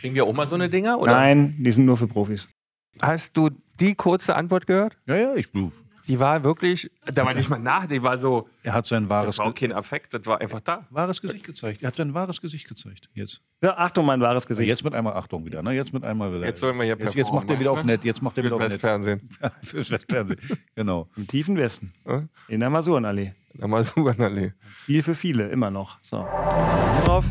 Kriegen wir auch mal so eine Dinger? Oder? Nein, die sind nur für Profis. Hast du die kurze Antwort gehört? Ja, ja, ich. Die war wirklich, da war nicht mal nach, die war so, Er hat sein wahres, das war auch kein Affekt, das war einfach da. wahres Gesicht gezeigt. Er hat sein wahres Gesicht gezeigt. Jetzt. So, Achtung, mein wahres Gesicht. Jetzt mit einmal Achtung wieder. Ne? Jetzt mit einmal wieder. Jetzt sollen wir hier jetzt, jetzt macht er wieder auf nett. Jetzt macht er wieder auf nett. Westfernsehen. Fürs Westfernsehen. Genau. Im tiefen Westen. Ja? In der Masurenallee. Na mal so an Allee. Viel für viele, immer noch. So. Hier drauf.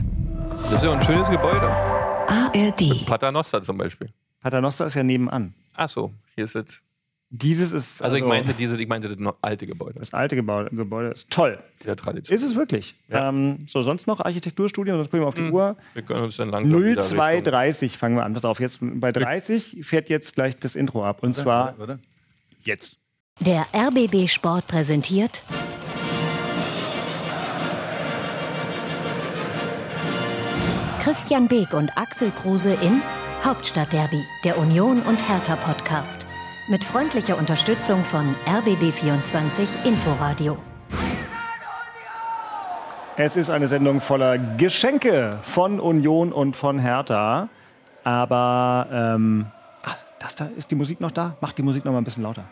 Das ist ja ein schönes Gebäude. ARD. Paternoster zum Beispiel. Paternoster ist ja nebenan. Ach so, hier ist es. Dieses ist. Also, ich meinte diese, ich meinte das noch alte Gebäude. Das alte Gebäude, Gebäude ist toll. Der Tradition. Ist es wirklich. Ja. Ähm, so, sonst noch Architekturstudien, sonst gucken wir auf die Uhr. Wir können uns dann langsam wieder Richtung- 0230 fangen wir an. Pass auf, jetzt bei 30 fährt jetzt gleich das Intro ab. Und zwar Oder? Jetzt. Der RBB Sport präsentiert Christian Beek und Axel Kruse in Hauptstadtderby, der Union und Hertha Podcast. Mit freundlicher Unterstützung von RBB24 Inforadio. Es ist eine Sendung voller Geschenke von Union und von Hertha. Aber, ähm, ach, das da, ist die Musik noch da? Macht die Musik noch mal ein bisschen lauter.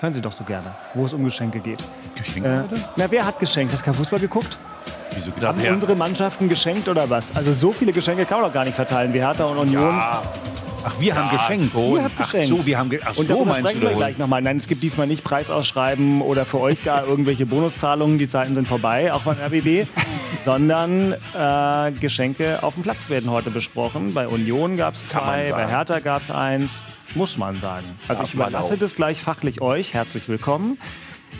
Hören Sie doch so gerne, wo es um Geschenke geht. Geschenke, Äh, na, wer hat geschenkt? Hast du kein Fußball geguckt? Wieso Haben Geschenke? unsere Mannschaften geschenkt oder was? Also so viele Geschenke kann man doch gar nicht verteilen wie Hertha und Union. Ach, wir haben geschenkt. Ihr habt Ach geschenkt. so, wir haben ge Ach Und so, meinst du wir gleich nochmal. Nein, es gibt diesmal nicht Preisausschreiben oder für euch gar irgendwelche Bonuszahlungen. Die Zeiten sind vorbei, auch beim RBB. sondern äh, Geschenke auf dem Platz werden heute besprochen. Bei Union gab es zwei, bei. Hertha gab es eins. Muss man sagen. Also Darf ich überlasse das gleich fachlich euch. Herzlich willkommen.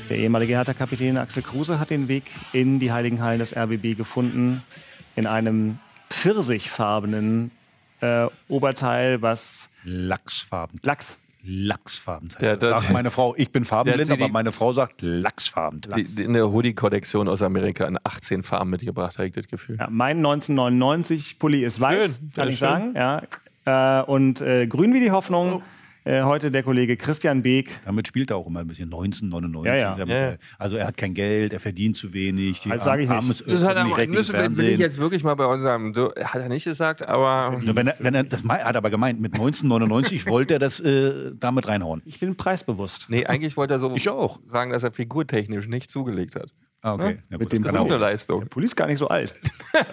Der ehemalige Hertha-Kapitän Axel Kruse hat den Weg in die Heiligen Hallen des RBB gefunden. In einem pfirsichfarbenen äh, Oberteil, was Lachsfarben. Lachs Lachsfarben. Der- der- sagt meine Frau, ich bin farbenblind, aber meine Frau sagt Lachsfarben. Die, die in der Hoodie-Kollektion aus Amerika in 18 Farben mitgebracht, habe ich das Gefühl. Ja, mein 1999 Pulli ist weiß, Schön, kann ich schön. sagen. Ja. Äh, und äh, grün wie die Hoffnung. Oh. Äh, heute der Kollege Christian Beek. Damit spielt er auch immer ein bisschen 1999. Ja, ja. Ja, Also er hat kein Geld, er verdient zu wenig. Die Also sag ich nicht. Das hat er, nicht recht müssen, im bin ich Fernsehen. jetzt wirklich mal bei unserem, du, hat er nicht gesagt, aber Ja, Wenn er, wenn er, das hat er aber gemeint, mit 1999 wollte er das äh, damit reinhauen. Ich bin preisbewusst. nee, eigentlich wollte er so Ich auch. sagen, dass er figurtechnisch nicht zugelegt hat. Ah, okay. Ja, Mit gut, dem das ist eine. Leistung. Der Pulli ist gar nicht so alt.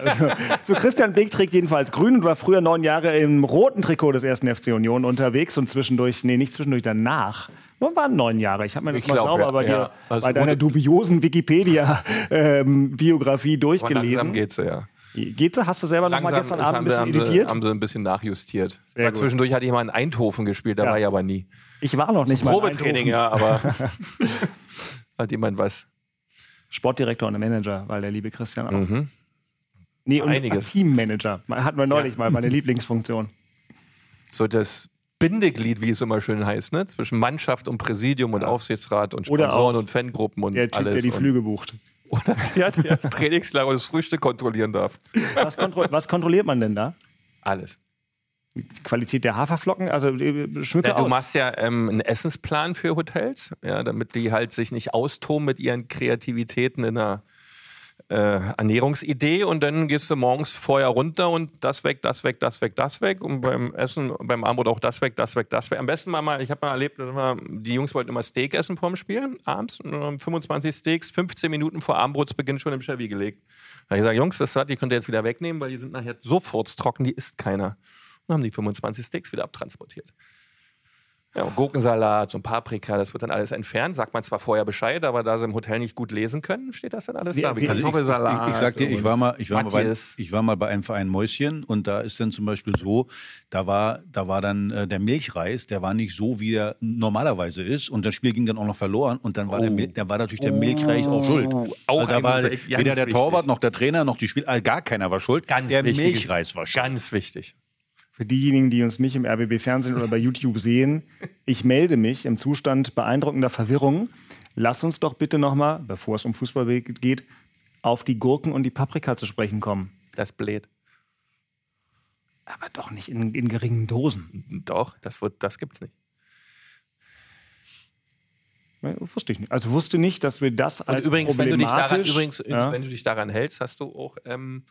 Also, so Christian Beek trägt jedenfalls grün und war früher neun Jahre im roten Trikot des ersten FC Union unterwegs und zwischendurch, nee, nicht zwischendurch, danach. Nur waren neun Jahre. Ich habe mir das Ich mal glaub, sauber ja. bei, dir, Ja, also bei deiner dubiosen Wikipedia-Biografie Aber durchgelesen. langsam geht's ja. Geht's? Hast du selber noch mal gestern Abend ein bisschen haben, sie, editiert? haben sie ein bisschen nachjustiert. Weil zwischendurch hatte ich mal in Eindhoven gespielt, da Ja. war ich aber nie. Ich war noch nicht mal in Probetraining, ja, aber hat jemand was. Sportdirektor und Manager, weil der liebe Christian auch. Mhm. Nee, und Einiges. Teammanager. Hatten wir neulich mal, meine Lieblingsfunktion. So das Bindeglied, wie es immer schön heißt, ne? zwischen Mannschaft und Präsidium und Aufsichtsrat und Sponsoren und Fangruppen und Der Typ, alles. der die Flüge bucht. Oder der, der das Trainingslager und das Frühstück kontrollieren darf. Was, kontro was kontrolliert man denn da? Alles. Die Qualität der Haferflocken? Also äh, schmücke Ja, du aus. machst ja ähm, einen Essensplan für Hotels, ja, damit die halt sich nicht austoben mit ihren Kreativitäten in einer äh, Ernährungsidee und dann gehst du morgens vorher runter und das weg, das weg, das weg, das weg und beim Essen, beim Abendbrot auch das weg, das weg, das weg. Am besten mal, mal ich habe mal erlebt, dass wir, die Jungs wollten immer Steak essen vorm Spiel, abends, und dann haben 25 Steaks, 15 Minuten vor Abendbrotsbeginn schon im Chevy gelegt. Da habe ich gesagt, Jungs, was hat, die könnt ihr jetzt wieder wegnehmen, weil die sind nachher sofort trocken, die isst keiner. Und haben die 25 Steaks wieder abtransportiert. Ja, und Gurkensalat und Paprika, das wird dann alles entfernt. Sagt man zwar vorher Bescheid, aber da sie im Hotel nicht gut lesen können, steht das dann alles Wie- da. wie- Also ich, Kartoffelsalat ich, ich sag dir, ich war mal, ich war mal, bei, ich war mal bei einem Verein Mäuschen und da ist dann zum Beispiel so, da war, da war dann äh, der Milchreis, der war nicht so, wie er normalerweise ist und das Spiel ging dann auch noch verloren und dann war, der, Mil- da war natürlich der Milchreis auch schuld. Oh. Auch also da war weder der wichtig. Torwart noch der Trainer noch die Spieler, äh, gar keiner war schuld. Ganz der wichtig. Milchreis war schuld. Ganz wichtig. Für diejenigen, die uns nicht im RBB-Fernsehen oder bei YouTube sehen, ich melde mich im Zustand beeindruckender Verwirrung. Lass uns doch bitte nochmal, bevor es um Fußball geht, auf die Gurken und die Paprika zu sprechen kommen. Das bläht. Aber doch nicht in, in geringen Dosen. Doch, das, wird, das gibt's nicht. Wusste ich nicht. Also wusste nicht, dass wir das Und als übrigens, wenn du dich daran, problematisch- übrigens, ja. wenn du dich daran hältst, hast du auch ähm,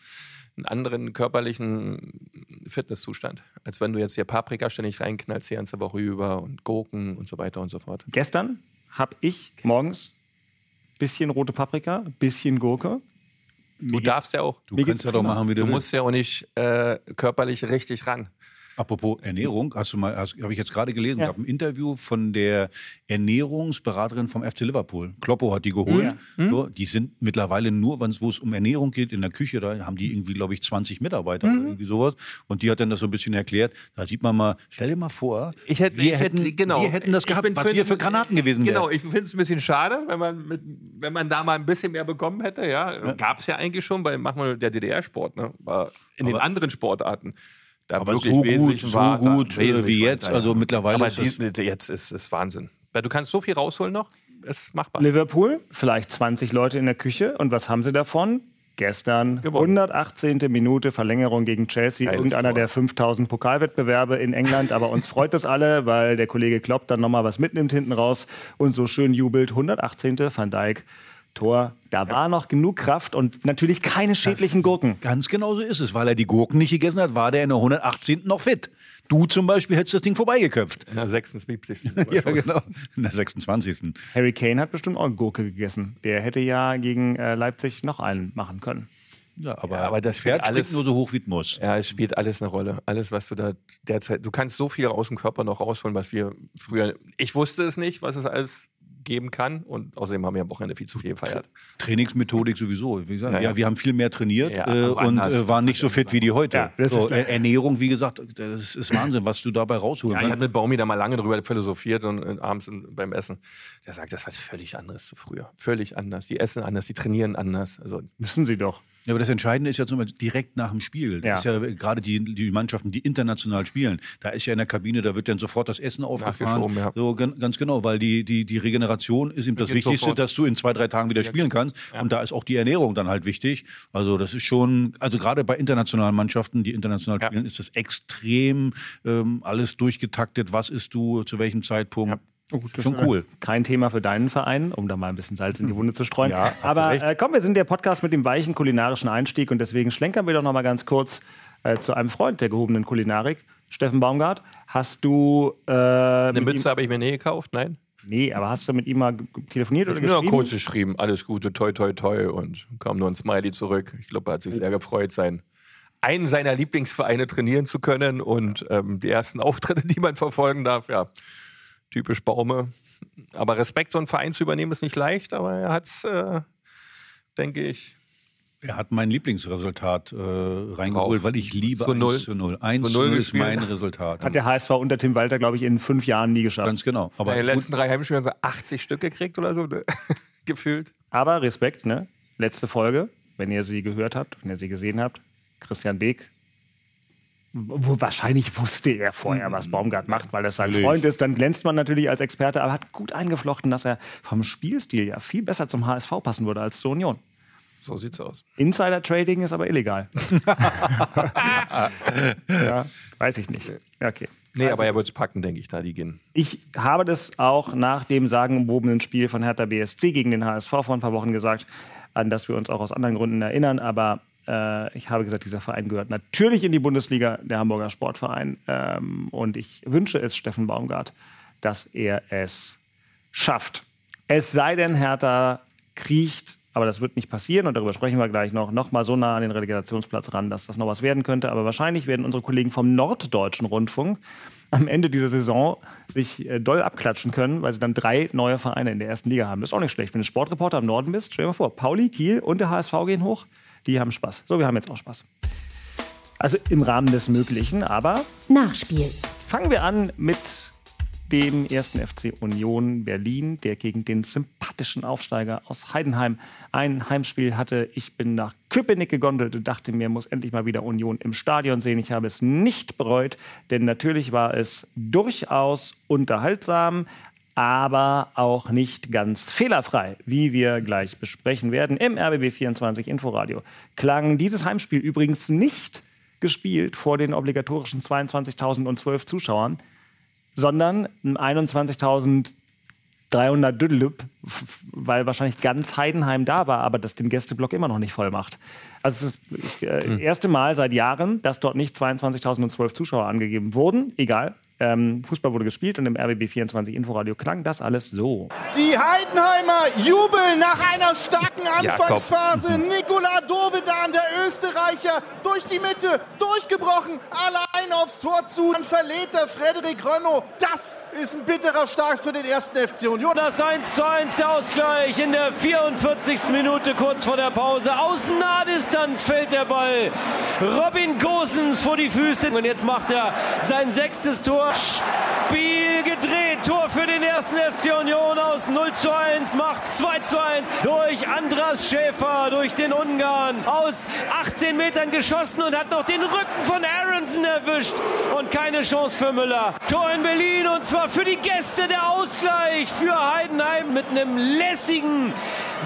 einen anderen körperlichen Fitnesszustand, als wenn du jetzt hier Paprika ständig reinknallst die ganze Woche über und Gurken und so weiter und so fort. Gestern habe ich morgens bisschen rote Paprika, bisschen Gurke. Du darfst ja auch. Du kannst ja doch machen, wie du, Du willst. musst ja auch nicht äh, körperlich richtig ran. Apropos Ernährung, hast du mal, habe ich jetzt gerade gelesen, Ja. gab ein Interview von der Ernährungsberaterin vom FC Liverpool. Kloppo hat die geholt. Ja. So, die sind mittlerweile nur, wenn es wo es um Ernährung geht, in der Küche, da haben die irgendwie, glaube ich, 20 Mitarbeiter oder irgendwie sowas. Und die hat dann das so ein bisschen erklärt. Da sieht man mal, stell dir mal vor, Ich hätte, wir, ich hätten, hätte, genau. wir hätten das Ich gehabt, was wir für Granaten gewesen wären. Genau, ich finde es ein bisschen schade, wenn man, mit, wenn man da mal ein bisschen mehr bekommen hätte. Ja, gab es ja eigentlich schon, weil machen wir der DDR-Sport, ne? War in den Aber- anderen Sportarten. Da Aber wirklich so gut, wesentlich so gut, wesentlich wie jetzt, also mittlerweile Aber ist die, jetzt ist es Wahnsinn. Weil du kannst so viel rausholen noch, ist machbar. Liverpool, vielleicht 20 Leute in der Küche. Und was haben sie davon? Gestern, Gewonnen. 118. Minute Verlängerung gegen Chelsea. Geiles Irgendeiner Tor. der 5000 Pokalwettbewerbe in England. Aber uns freut das alle, weil der Kollege Klopp dann nochmal was mitnimmt hinten raus und so schön jubelt. 118. Van Dijk. Tor. Da war noch genug Kraft und natürlich keine schädlichen Gurken. Ganz genau so ist es. Weil er die Gurken nicht gegessen hat, war der in der 118. noch fit. Du zum Beispiel hättest das Ding vorbeigeköpft. In der 76. Ja, genau. In der 26. Harry Kane hat bestimmt auch eine Gurke gegessen. Der hätte ja gegen äh, Leipzig noch einen machen können. Ja, aber, Ja, aber das Pferd alles- nur so hoch, wie es muss. Ja, es spielt alles eine Rolle. Alles, was du da derzeit, du kannst so viel aus dem Körper noch rausholen, was wir früher, ich wusste es nicht, was es alles geben kann und außerdem haben wir am Wochenende viel zu viel gefeiert. Trainingsmethodik sowieso. Wie gesagt, Ja, ja, ja. wir haben viel mehr trainiert Ja, äh, und äh, waren nicht so fit wie die heute. So, äh, Ernährung, wie gesagt, das ist Wahnsinn, was du dabei rausholen Ja, ich habe mit Baumi da mal lange drüber philosophiert und, und abends in, beim Essen. Der sagt, das war völlig anderes zu früher. Völlig anders. Die essen anders, die trainieren anders. Also Müssen sie doch. Ja, aber das Entscheidende ist ja zum Beispiel direkt nach dem Spiel. Das Ja. ist ja gerade die, die Mannschaften, die international spielen. Da ist ja in der Kabine, da wird dann sofort das Essen aufgefahren. Ja. So, gan- ganz genau, weil die, die, die Regeneration ist eben das Wichtigste, sofort. dass du in zwei, drei Tagen wieder spielen kannst. Und da ist auch die Ernährung dann halt wichtig. Also das ist schon, also gerade bei internationalen Mannschaften, die international Ja. spielen, ist das extrem ähm, alles durchgetaktet. Was isst du, zu welchem Zeitpunkt? Schon cool. Kein Thema für deinen Verein, um da mal ein bisschen Salz in die Wunde zu streuen. Ja, Aber äh, komm, wir sind der Podcast mit dem weichen kulinarischen Einstieg und deswegen schlenkern wir doch noch mal ganz kurz äh, zu einem Freund der gehobenen Kulinarik. Steffen Baumgart, hast du äh, eine Mütze habe ich mir nie gekauft, nein. nee, aber hast du mit ihm mal telefoniert oder Ja, geschrieben? kurz geschrieben, alles Gute, toi, toi, toi und kam nur ein Smiley zurück. Ich glaube, er hat sich sehr gefreut, sein einen seiner Lieblingsvereine trainieren zu können und ähm, die ersten Auftritte, die man verfolgen darf, ja, typisch Baume. Aber Respekt, so einen Verein zu übernehmen, ist nicht leicht, aber er hat es, äh, denke ich, Er hat mein Lieblingsresultat äh, reingeholt, Drauf. weil ich liebe Zu 1 null. zu 0. 1 Zu zu null 0 ist mein Resultat. Hat der HSV unter Tim Walter, glaube ich, in fünf Jahren nie geschafft. Ganz genau. Aber bei den gut, letzten drei Heimspielen so 80 Stück gekriegt oder so, ne? gefühlt. Aber Respekt, ne? Letzte Folge, wenn ihr sie gehört habt, wenn ihr sie gesehen habt, Christian Beek. Wo wahrscheinlich wusste er vorher, was Baumgart macht, weil das sein Natürlich. Freund ist. Dann glänzt man natürlich als Experte, aber hat gut eingeflochten, dass er vom Spielstil ja viel besser zum HSV passen würde als zur Union. So sieht's aus. Insider-Trading ist aber illegal. ja, weiß ich nicht. Okay. Nee, aber er wird es packen, denke ich, da die gehen. Ich habe das auch nach dem sagenumwobenen Spiel von Hertha BSC gegen den HSV vor ein paar Wochen gesagt, an das wir uns auch aus anderen Gründen erinnern. Aber äh, ich habe gesagt, dieser Verein gehört natürlich in die Bundesliga, der Hamburger Sportverein. Ähm, und ich wünsche es Steffen Baumgart, dass er es schafft. Es sei denn, Hertha kriecht, aber das wird nicht passieren und darüber sprechen wir gleich noch, noch mal so nah an den Relegationsplatz ran, dass das noch was werden könnte. Aber wahrscheinlich werden unsere Kollegen vom Norddeutschen Rundfunk am Ende dieser Saison sich äh, doll abklatschen können, weil sie dann drei neue Vereine in der ersten Liga haben. Das ist auch nicht schlecht. Wenn du Sportreporter im Norden bist, stell dir mal vor, Pauli, Kiel und der HSV gehen hoch, die haben Spaß. So, wir haben jetzt auch Spaß. Also im Rahmen des Möglichen, aber Nachspiel. Fangen wir an mit dem ersten FC Union Berlin, der gegen den sympathischen Aufsteiger aus Heidenheim ein Heimspiel hatte. Ich bin nach Köpenick gegondelt und dachte mir, muss endlich mal wieder Union im Stadion sehen. Ich habe es nicht bereut, denn natürlich war es durchaus unterhaltsam, aber auch nicht ganz fehlerfrei, wie wir gleich besprechen werden. Im RBB 24 Inforadio klang dieses Heimspiel übrigens nicht gespielt vor den obligatorischen 22.012 Zuschauern, sondern 21.000 300 Düdelüb, weil wahrscheinlich ganz Heidenheim da war, aber das den Gästeblock immer noch nicht voll macht. Also es ist das äh, hm. erste Mal seit Jahren, dass dort nicht 22.012 Zuschauer angegeben wurden. Egal, ähm, Fußball wurde gespielt und im RBB 24 Inforadio klang das alles so. Die Heidenheimer jubeln nach einer starken Anfangsphase. Nikola Dovedan, der Österreicher, durch die Mitte, durchgebrochen, allein aufs Tor zu. Dann verlädt der Frederik Rönno. Das ist ein bitterer Start für den ersten FC Union. Das 1 zu 1 der Ausgleich in der 44. Minute kurz vor der Pause. Aus Nahdistanz fällt der Ball. Robin Gosens vor die Füße. Und jetzt macht er sein sechstes Tor. Spiel gedreht. Tor für den ersten FC Union aus 0 zu 1. Macht 2 zu 1 durch Andras Schäfer, durch den Ungarn. Aus 18 Metern geschossen und hat noch den Rücken von Aronson erwischt. Und keine Chance für Müller. Tor in Berlin und zwar für die Gäste der Ausgleich für Heidenheim mit einem lässigen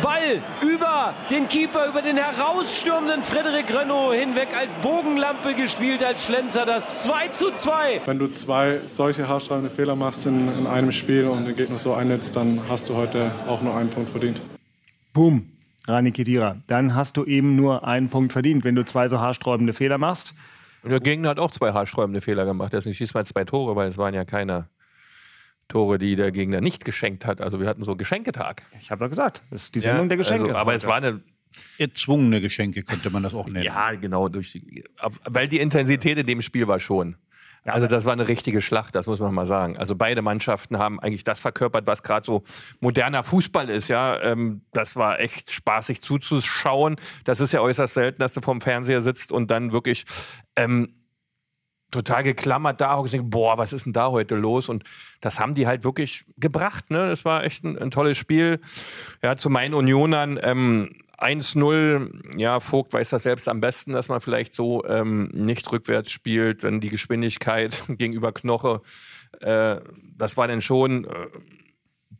Ball über den Keeper, über den herausstürmenden Frederik Renault hinweg als Bogenlampe gespielt, als Schlenzer. Das 2 zu 2. Wenn du zwei solche haarstreibende Fehler machst in, in einem Spiel und den Gegner so einnetzt, dann hast du heute auch nur einen Punkt verdient. Boom, Rani Kedira. Dann hast du eben nur einen Punkt verdient, wenn du zwei so haarsträubende Fehler machst. Und der Gegner hat auch zwei haarsträubende Fehler gemacht. Deswegen schießt man zwei Tore, weil es waren ja keine Tore, die der Gegner nicht geschenkt hat. Also wir hatten so Geschenketag. Ich habe ja gesagt, das ist die Sendung ja, der Geschenke. Also, aber es war eine erzwungene Geschenke, könnte man das auch nennen. Ja, genau. Durch die, weil die Intensität in dem Spiel war schon. Also das war eine richtige Schlacht, das muss man mal sagen. Also beide Mannschaften haben eigentlich das verkörpert, was gerade so moderner Fußball ist. Ja, ähm, das war echt spaßig zuzuschauen. Das ist ja äußerst selten, dass du vorm Fernseher sitzt und dann wirklich ähm, total geklammert da und denke, boah, was ist denn da heute los? Und das haben die halt wirklich gebracht. Ne? Das war echt ein, ein tolles Spiel. Ja, zu meinen Unionern ähm, 1-0, ja, Vogt weiß das selbst am besten, dass man vielleicht so ähm, nicht rückwärts spielt, dann die Geschwindigkeit gegenüber Knoche. Äh, das war dann schon äh,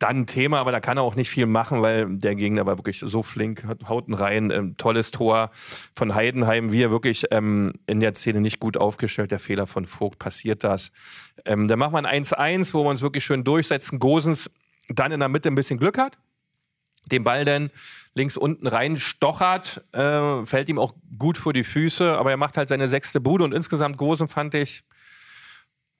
dann Thema, aber da kann er auch nicht viel machen, weil der Gegner war wirklich so flink, hauten rein, ähm, tolles Tor von Heidenheim, wie er wirklich ähm, in der Szene nicht gut aufgestellt, der Fehler von Vogt, passiert das. Ähm, dann macht man 1-1, wo wir uns wirklich schön durchsetzen. Gosens dann in der Mitte ein bisschen Glück hat, den Ball dann links unten rein stochert, äh, fällt ihm auch gut vor die Füße, aber er macht halt seine sechste Bude und insgesamt Gosen fand ich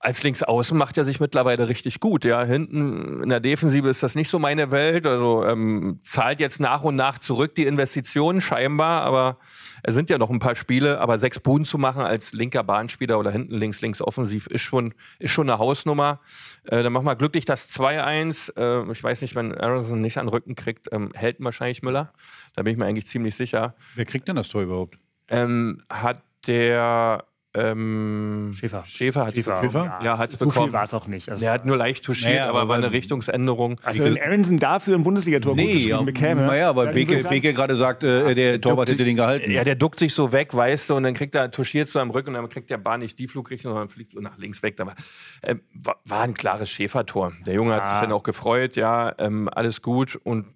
als Linksaußen macht er sich mittlerweile richtig gut. Ja, hinten in der Defensive ist das nicht so meine Welt. Also ähm, zahlt jetzt nach und nach zurück die Investitionen scheinbar, aber es sind ja noch ein paar Spiele. Aber sechs Buden zu machen als linker Bahnspieler oder hinten links links offensiv ist schon ist schon eine Hausnummer. Äh, dann machen wir glücklich das 2-1. Äh, ich weiß nicht, wenn Aronson nicht an den Rücken kriegt, ähm, hält wahrscheinlich Müller. Da bin ich mir eigentlich ziemlich sicher. Wer kriegt denn das Tor überhaupt? Ähm, hat der ähm, Schäfer. Schäfer hat es bekommen. Ja, hat es so bekommen. viel war es auch nicht. Also, er hat nur leicht touchiert, naja, aber, aber war eine Richtungsänderung. Also wenn Aronson dafür ein Bundesligator nee, ja, bekäme. Naja, weil Beke, Beke gerade sagt, äh, der Torwart hätte den gehalten. Ja, der duckt sich so weg, weißt du, und dann kriegt er, touchiert so am Rücken und dann kriegt der Bahn nicht die Flugrichtung, sondern fliegt so nach links weg. Aber äh, war ein klares Schäfertor. Der Junge hat sich dann auch gefreut, ja, ähm, alles gut und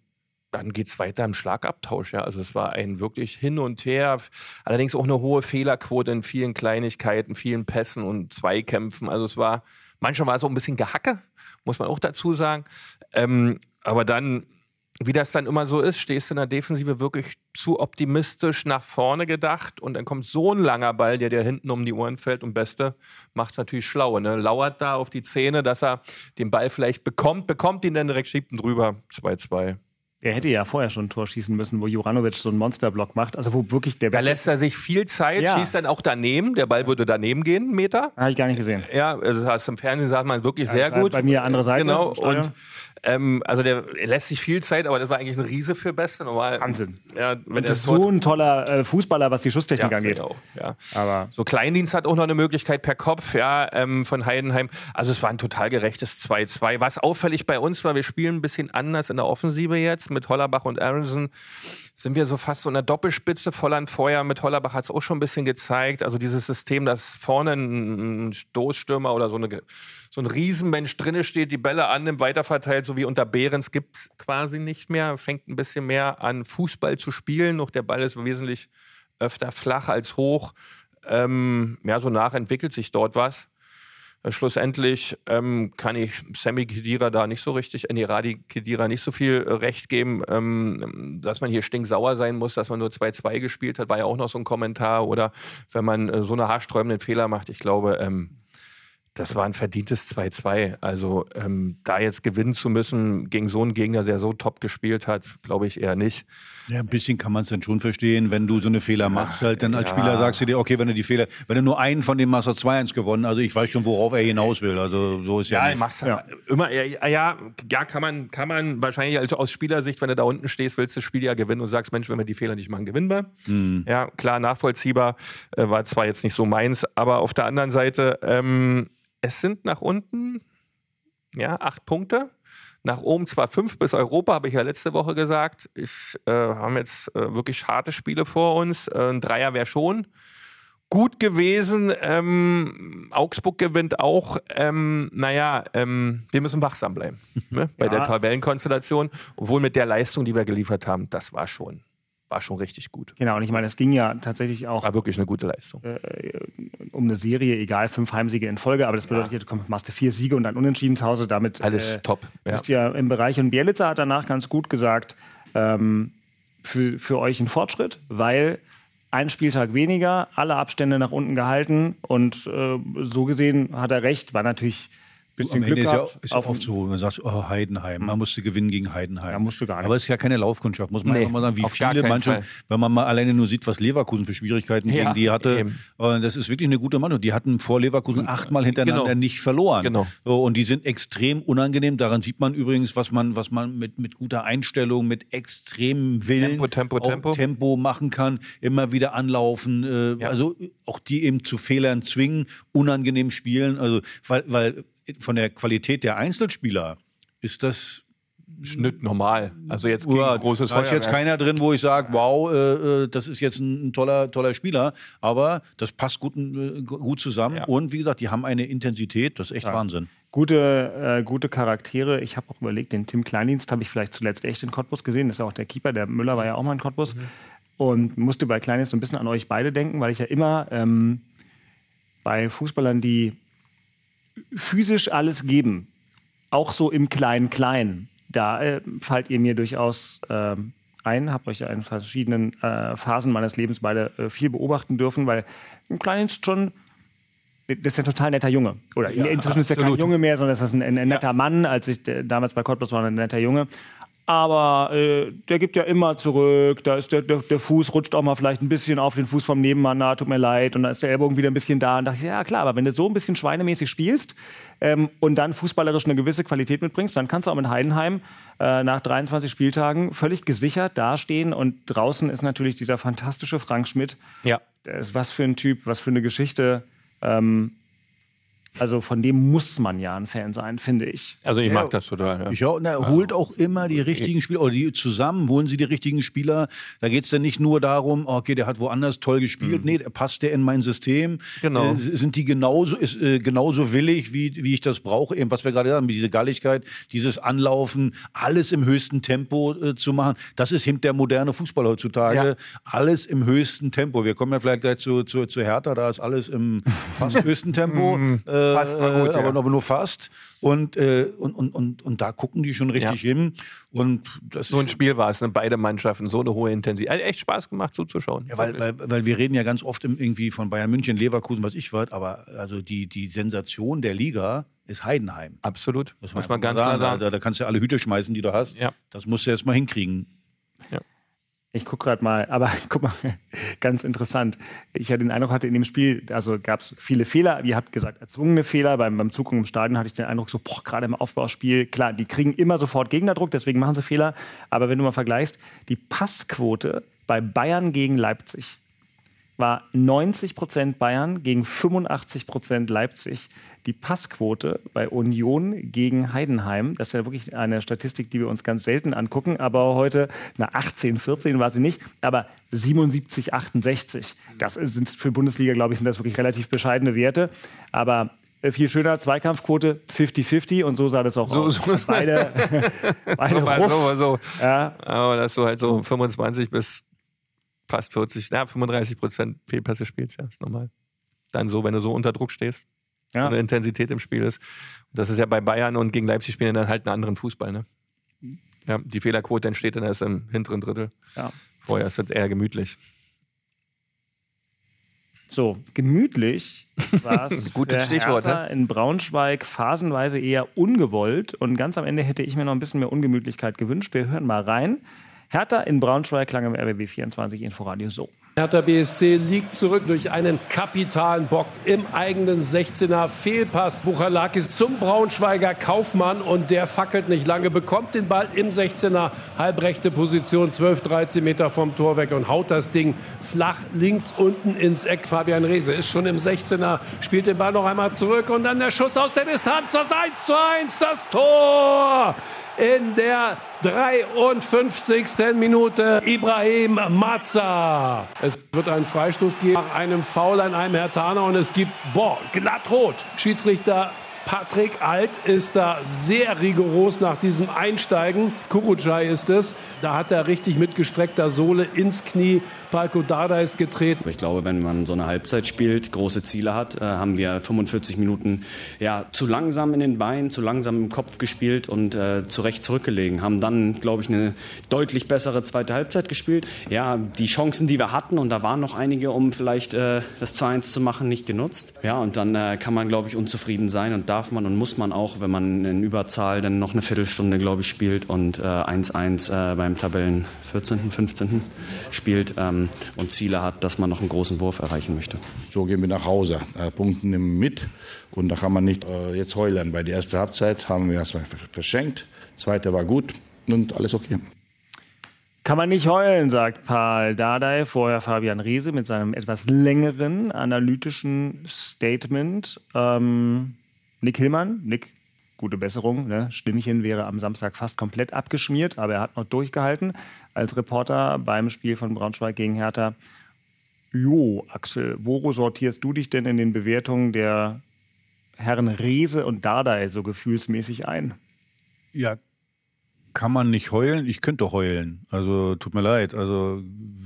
dann geht es weiter im Schlagabtausch. Ja. Also es war ein wirklich hin und her, allerdings auch eine hohe Fehlerquote in vielen Kleinigkeiten, vielen Pässen und Zweikämpfen. Also es war, manchmal war es auch ein bisschen Gehacke, muss man auch dazu sagen. Ähm, aber dann, wie das dann immer so ist, stehst du in der Defensive wirklich zu optimistisch nach vorne gedacht und dann kommt so ein langer Ball, der dir hinten um die Ohren fällt und Beste macht es natürlich schlau. Ne? Lauert da auf die Zähne, dass er den Ball vielleicht bekommt, bekommt ihn dann direkt, schiebt ihn drüber. 2-2. Er hätte ja vorher schon ein Tor schießen müssen, wo Juranovic so einen Monsterblock macht. Also wo wirklich der Da lässt er sich viel Zeit, ja. schießt dann auch daneben. Der Ball würde daneben gehen, einen Meter. Habe ich gar nicht gesehen. Ja, also das heißt, im Fernsehen sagt man wirklich ja, sehr gut. Bei mir andere Seite. Genau. Und ähm, also der lässt sich viel Zeit, aber das war eigentlich ein Riese für Beste. Normal, Wahnsinn. Ja, wenn das ist so ein toller äh, Fußballer, was die Schusstechnik ja, angeht. Auch, ja. aber so Kleindienst hat auch noch eine Möglichkeit per Kopf, ja, ähm, von Heidenheim. Also es war ein total gerechtes 2-2. Was auffällig bei uns war, wir spielen ein bisschen anders in der Offensive jetzt mit Hollerbach und Aronson. Sind wir so fast so in der Doppelspitze voll an Feuer. Mit Hollerbach hat es auch schon ein bisschen gezeigt. Also dieses System, dass vorne ein Stoßstürmer oder so eine so ein Riesenmensch drinne steht, die Bälle annimmt, weiterverteilt, so wie unter Behrens gibt es quasi nicht mehr. Fängt ein bisschen mehr an, Fußball zu spielen. Noch der Ball ist wesentlich öfter flach als hoch. Ähm, ja, so nachentwickelt sich dort was. Äh, schlussendlich ähm, kann ich Sammy Kedira da nicht so richtig, Eniradi Kedira nicht so viel äh, Recht geben, ähm, dass man hier stinksauer sein muss, dass man nur 2-2 gespielt hat, war ja auch noch so ein Kommentar. Oder wenn man äh, so eine haarsträubenden Fehler macht, ich glaube, ähm, das war ein verdientes 2-2. Also ähm, da jetzt gewinnen zu müssen gegen so einen Gegner, der so top gespielt hat, glaube ich eher nicht. Ja, ein bisschen kann man es dann schon verstehen, wenn du so eine Fehler machst, halt dann als ja. Spieler sagst du dir, okay, wenn du die Fehler, wenn du nur einen von dem hast 2-1 gewonnen, also ich weiß schon, worauf er hinaus will, also so ist ja, ja nicht. Machst ja. immer, ja, ja, ja, kann man, kann man wahrscheinlich also aus Spielersicht, wenn du da unten stehst, willst du das Spiel ja gewinnen und sagst, Mensch, wenn wir die Fehler nicht machen, gewinnen wir. Mhm. Ja, klar, nachvollziehbar, äh, war zwar jetzt nicht so meins, aber auf der anderen Seite, ähm, es sind nach unten ja, acht Punkte. Nach oben zwar fünf bis Europa, habe ich ja letzte Woche gesagt. Ich äh, haben jetzt äh, wirklich harte Spiele vor uns. Äh, ein Dreier wäre schon gut gewesen. Ähm, Augsburg gewinnt auch. Ähm, naja, ähm, wir müssen wachsam bleiben ne? bei ja. der Tabellenkonstellation. Obwohl mit der Leistung, die wir geliefert haben, das war schon war schon richtig gut. Genau, und ich meine, es ging ja tatsächlich auch. Das war wirklich eine gute Leistung. Äh, um eine Serie, egal, fünf Heimsiege in Folge, aber das bedeutet, ja. du kommst, machst du vier Siege und dann unentschieden zu Hause. Damit alles äh, top. Ja. Bist ja im Bereich. Und Bielitzer hat danach ganz gut gesagt, ähm, für, für euch ein Fortschritt, weil ein Spieltag weniger, alle Abstände nach unten gehalten und äh, so gesehen hat er recht, war natürlich bisschen Glück gehabt, ist ja, ist so, wenn man sagt, oh, Heidenheim, man musste gewinnen gegen Heidenheim. Ja, musst du gar nicht. Aber es ist ja keine Laufkundschaft, muss man nee, mal sagen, wie viele Mannschaften, wenn man mal alleine nur sieht, was Leverkusen für Schwierigkeiten ja, gegen die hatte. Eben. Das ist wirklich eine gute Mannschaft. Die hatten vor Leverkusen achtmal hintereinander genau. nicht verloren. Genau. Und die sind extrem unangenehm. Daran sieht man übrigens, was man, was man mit, mit guter Einstellung, mit extremem Willen, Tempo, Tempo, Tempo. Tempo machen kann, immer wieder anlaufen. Äh, ja. Also auch die eben zu Fehlern zwingen, unangenehm spielen. Also, weil, weil von der Qualität der Einzelspieler ist das Schnitt normal. Also jetzt gegen ja, großes Da ist jetzt keiner drin, wo ich sage, wow, äh, äh, das ist jetzt ein, ein, toller, toller Spieler. Aber das passt gut, äh, gut zusammen. Ja. Und wie gesagt, die haben eine Intensität, das ist echt ja. Wahnsinn. Gute, äh, gute Charaktere. Ich habe auch überlegt, den Tim Kleindienst habe ich vielleicht zuletzt echt in Cottbus gesehen. Das ist auch der Keeper. Der Müller war ja auch mal in Cottbus. Mhm. Und musste bei Kleindienst so ein bisschen an euch beide denken, weil ich ja immer ähm, bei Fußballern, die physisch alles geben, auch so im Klein-Klein, da äh, fallt ihr mir durchaus äh, ein, habe euch ja in verschiedenen äh, Phasen meines Lebens beide äh, viel beobachten dürfen, weil ein Klein ist schon das ist ein total netter Junge. Oder ja, inzwischen ist er kein Junge mehr, sondern das ist ein, ein, ein netter ja. Mann. Als ich damals bei Cottbus war, ein netter Junge aber äh, der gibt ja immer zurück. Da ist der, der, der, Fuß rutscht auch mal vielleicht ein bisschen auf den Fuß vom Nebenmann, na, tut mir leid. Und dann ist der Ellbogen wieder ein bisschen da. Und dachte ich, ja klar, aber wenn du so ein bisschen schweinemäßig spielst ähm, und dann fußballerisch eine gewisse Qualität mitbringst, dann kannst du auch mit Heidenheim äh, nach 23 Spieltagen völlig gesichert dastehen. Und draußen ist natürlich dieser fantastische Frank Schmidt. Ja. Der ist was für ein Typ, was für eine Geschichte. Ähm, also von dem muss man ja ein Fan sein, finde ich. Also ich mag das total. Ja. Ich auch, na, holt auch immer die richtigen Spieler, oder die zusammen holen sie die richtigen Spieler. Da geht es dann nicht nur darum, okay, der hat woanders toll gespielt. Mhm. Nee, der passt der in mein System. Genau. Äh, sind die genauso, ist, äh, genauso willig, wie, wie ich das brauche, eben was wir gerade sagen, diese Galligkeit, dieses Anlaufen, alles im höchsten Tempo äh, zu machen. Das ist eben der moderne Fußball heutzutage. Ja. Alles im höchsten Tempo. Wir kommen ja vielleicht gleich zu, zu, zu Hertha, da ist alles im fast höchsten Tempo. Fast war gut, äh, aber, ja. aber nur fast. Und, äh, und, und, und, und da gucken die schon richtig ja. hin. Und das so ein Spiel war es, ne? beide Mannschaften, so eine hohe Intensität. Hat echt Spaß gemacht zuzuschauen. Ja, weil, weil, weil wir reden ja ganz oft irgendwie von Bayern München, Leverkusen, was ich was, aber also die, die Sensation der Liga ist Heidenheim. Absolut. Das muss man ganz klar sagen. Da, da, kannst du alle Hüte schmeißen, die du hast. Ja. Das musst du erst mal hinkriegen. Ja. Ich gucke gerade mal, aber guck mal, ganz interessant. Ich hatte den Eindruck, hatte in dem Spiel, also gab es viele Fehler, ihr habt gesagt, erzwungene Fehler. Beim, beim Zugucken im Stadion hatte ich den Eindruck, so, boah, gerade im Aufbauspiel, klar, die kriegen immer sofort Gegnerdruck, deswegen machen sie Fehler. Aber wenn du mal vergleichst, die Passquote bei Bayern gegen Leipzig war 90 Prozent Bayern gegen 85 Prozent Leipzig die Passquote bei Union gegen Heidenheim. Das ist ja wirklich eine Statistik, die wir uns ganz selten angucken. Aber heute, na 18, 14 war sie nicht, aber 77, 68. Das sind für Bundesliga, glaube ich, sind das wirklich relativ bescheidene Werte. Aber äh, viel schöner, Zweikampfquote 50-50 und so sah das auch so, aus. So, beide, beide so, so, so. Ja. Aber dass du halt so 25 bis fast 40, na, 35 Prozent Fehlpässe spielst, ja, ist normal. Dann so, wenn du so unter Druck stehst. ja. eine Intensität im Spiel ist. das ist ja bei Bayern und gegen Leipzig spielen dann halt einen anderen Fußball. Ne? Ja, die Fehlerquote entsteht dann erst im hinteren Drittel. Ja. Vorher ist es eher gemütlich. So, gemütlich war es Gutes Stichwort, ne? in Braunschweig phasenweise eher ungewollt und ganz am Ende hätte ich mir noch ein bisschen mehr Ungemütlichkeit gewünscht. Wir hören mal rein. Hertha in Braunschweig klang im RBB 24 Inforadio so. Hertha BSC liegt zurück durch einen kapitalen Bock im eigenen 16er Fehlpass. Buchalakis zum Braunschweiger Kaufmann und der fackelt nicht lange, bekommt den Ball im 16er halbrechte Position, 12, 13 Meter vom Tor weg und haut das Ding flach links unten ins Eck. Fabian Reese ist schon im 16er, spielt den Ball noch einmal zurück und dann der Schuss aus der Distanz, das 1 zu 1, das Tor! In der 53. Minute Ibrahim Mazza. Es wird einen Freistoß geben nach einem Foul an einem Hertaner und es gibt, boah, glatt rot. Schiedsrichter Patrick Alt ist da sehr rigoros nach diesem Einsteigen. Kurucay ist es. Da hat er richtig mit gestreckter Sohle ins Knie Palko Dardais getreten. Ich glaube, wenn man so eine Halbzeit spielt, große Ziele hat, äh, haben wir 45 Minuten ja, zu langsam in den Beinen, zu langsam im Kopf gespielt und äh, zu Recht zurückgelegen. Haben dann, glaube ich, eine deutlich bessere zweite Halbzeit gespielt. Ja, die Chancen, die wir hatten, und da waren noch einige, um vielleicht äh, das 2-1 zu machen, nicht genutzt. Ja, und dann äh, kann man, glaube ich, unzufrieden sein und darf man und muss man auch, wenn man in Überzahl dann noch eine Viertelstunde, glaube ich, spielt und 1-1 äh, äh, beim Tabellen 14., 15. spielt ähm, und Ziele hat, dass man noch einen großen Wurf erreichen möchte. So gehen wir nach Hause. Äh, Punkte nehmen mit und da kann man nicht äh, jetzt heulen, weil die erste Halbzeit haben wir erstmal verschenkt, zweite war gut und alles okay. Kann man nicht heulen, sagt Paul Dardai, vorher Fabian Riese mit seinem etwas längeren analytischen Statement. Ähm, Nick Hillmann, Nick, gute Besserung. Ne? Stimmchen wäre am Samstag fast komplett abgeschmiert, aber er hat noch durchgehalten als Reporter beim Spiel von Braunschweig gegen Hertha. Jo, Axel, wo sortierst du dich denn in den Bewertungen der Herren Rese und Dardai so gefühlsmäßig ein? Ja, kann man nicht heulen? Ich könnte heulen. Also tut mir leid. Also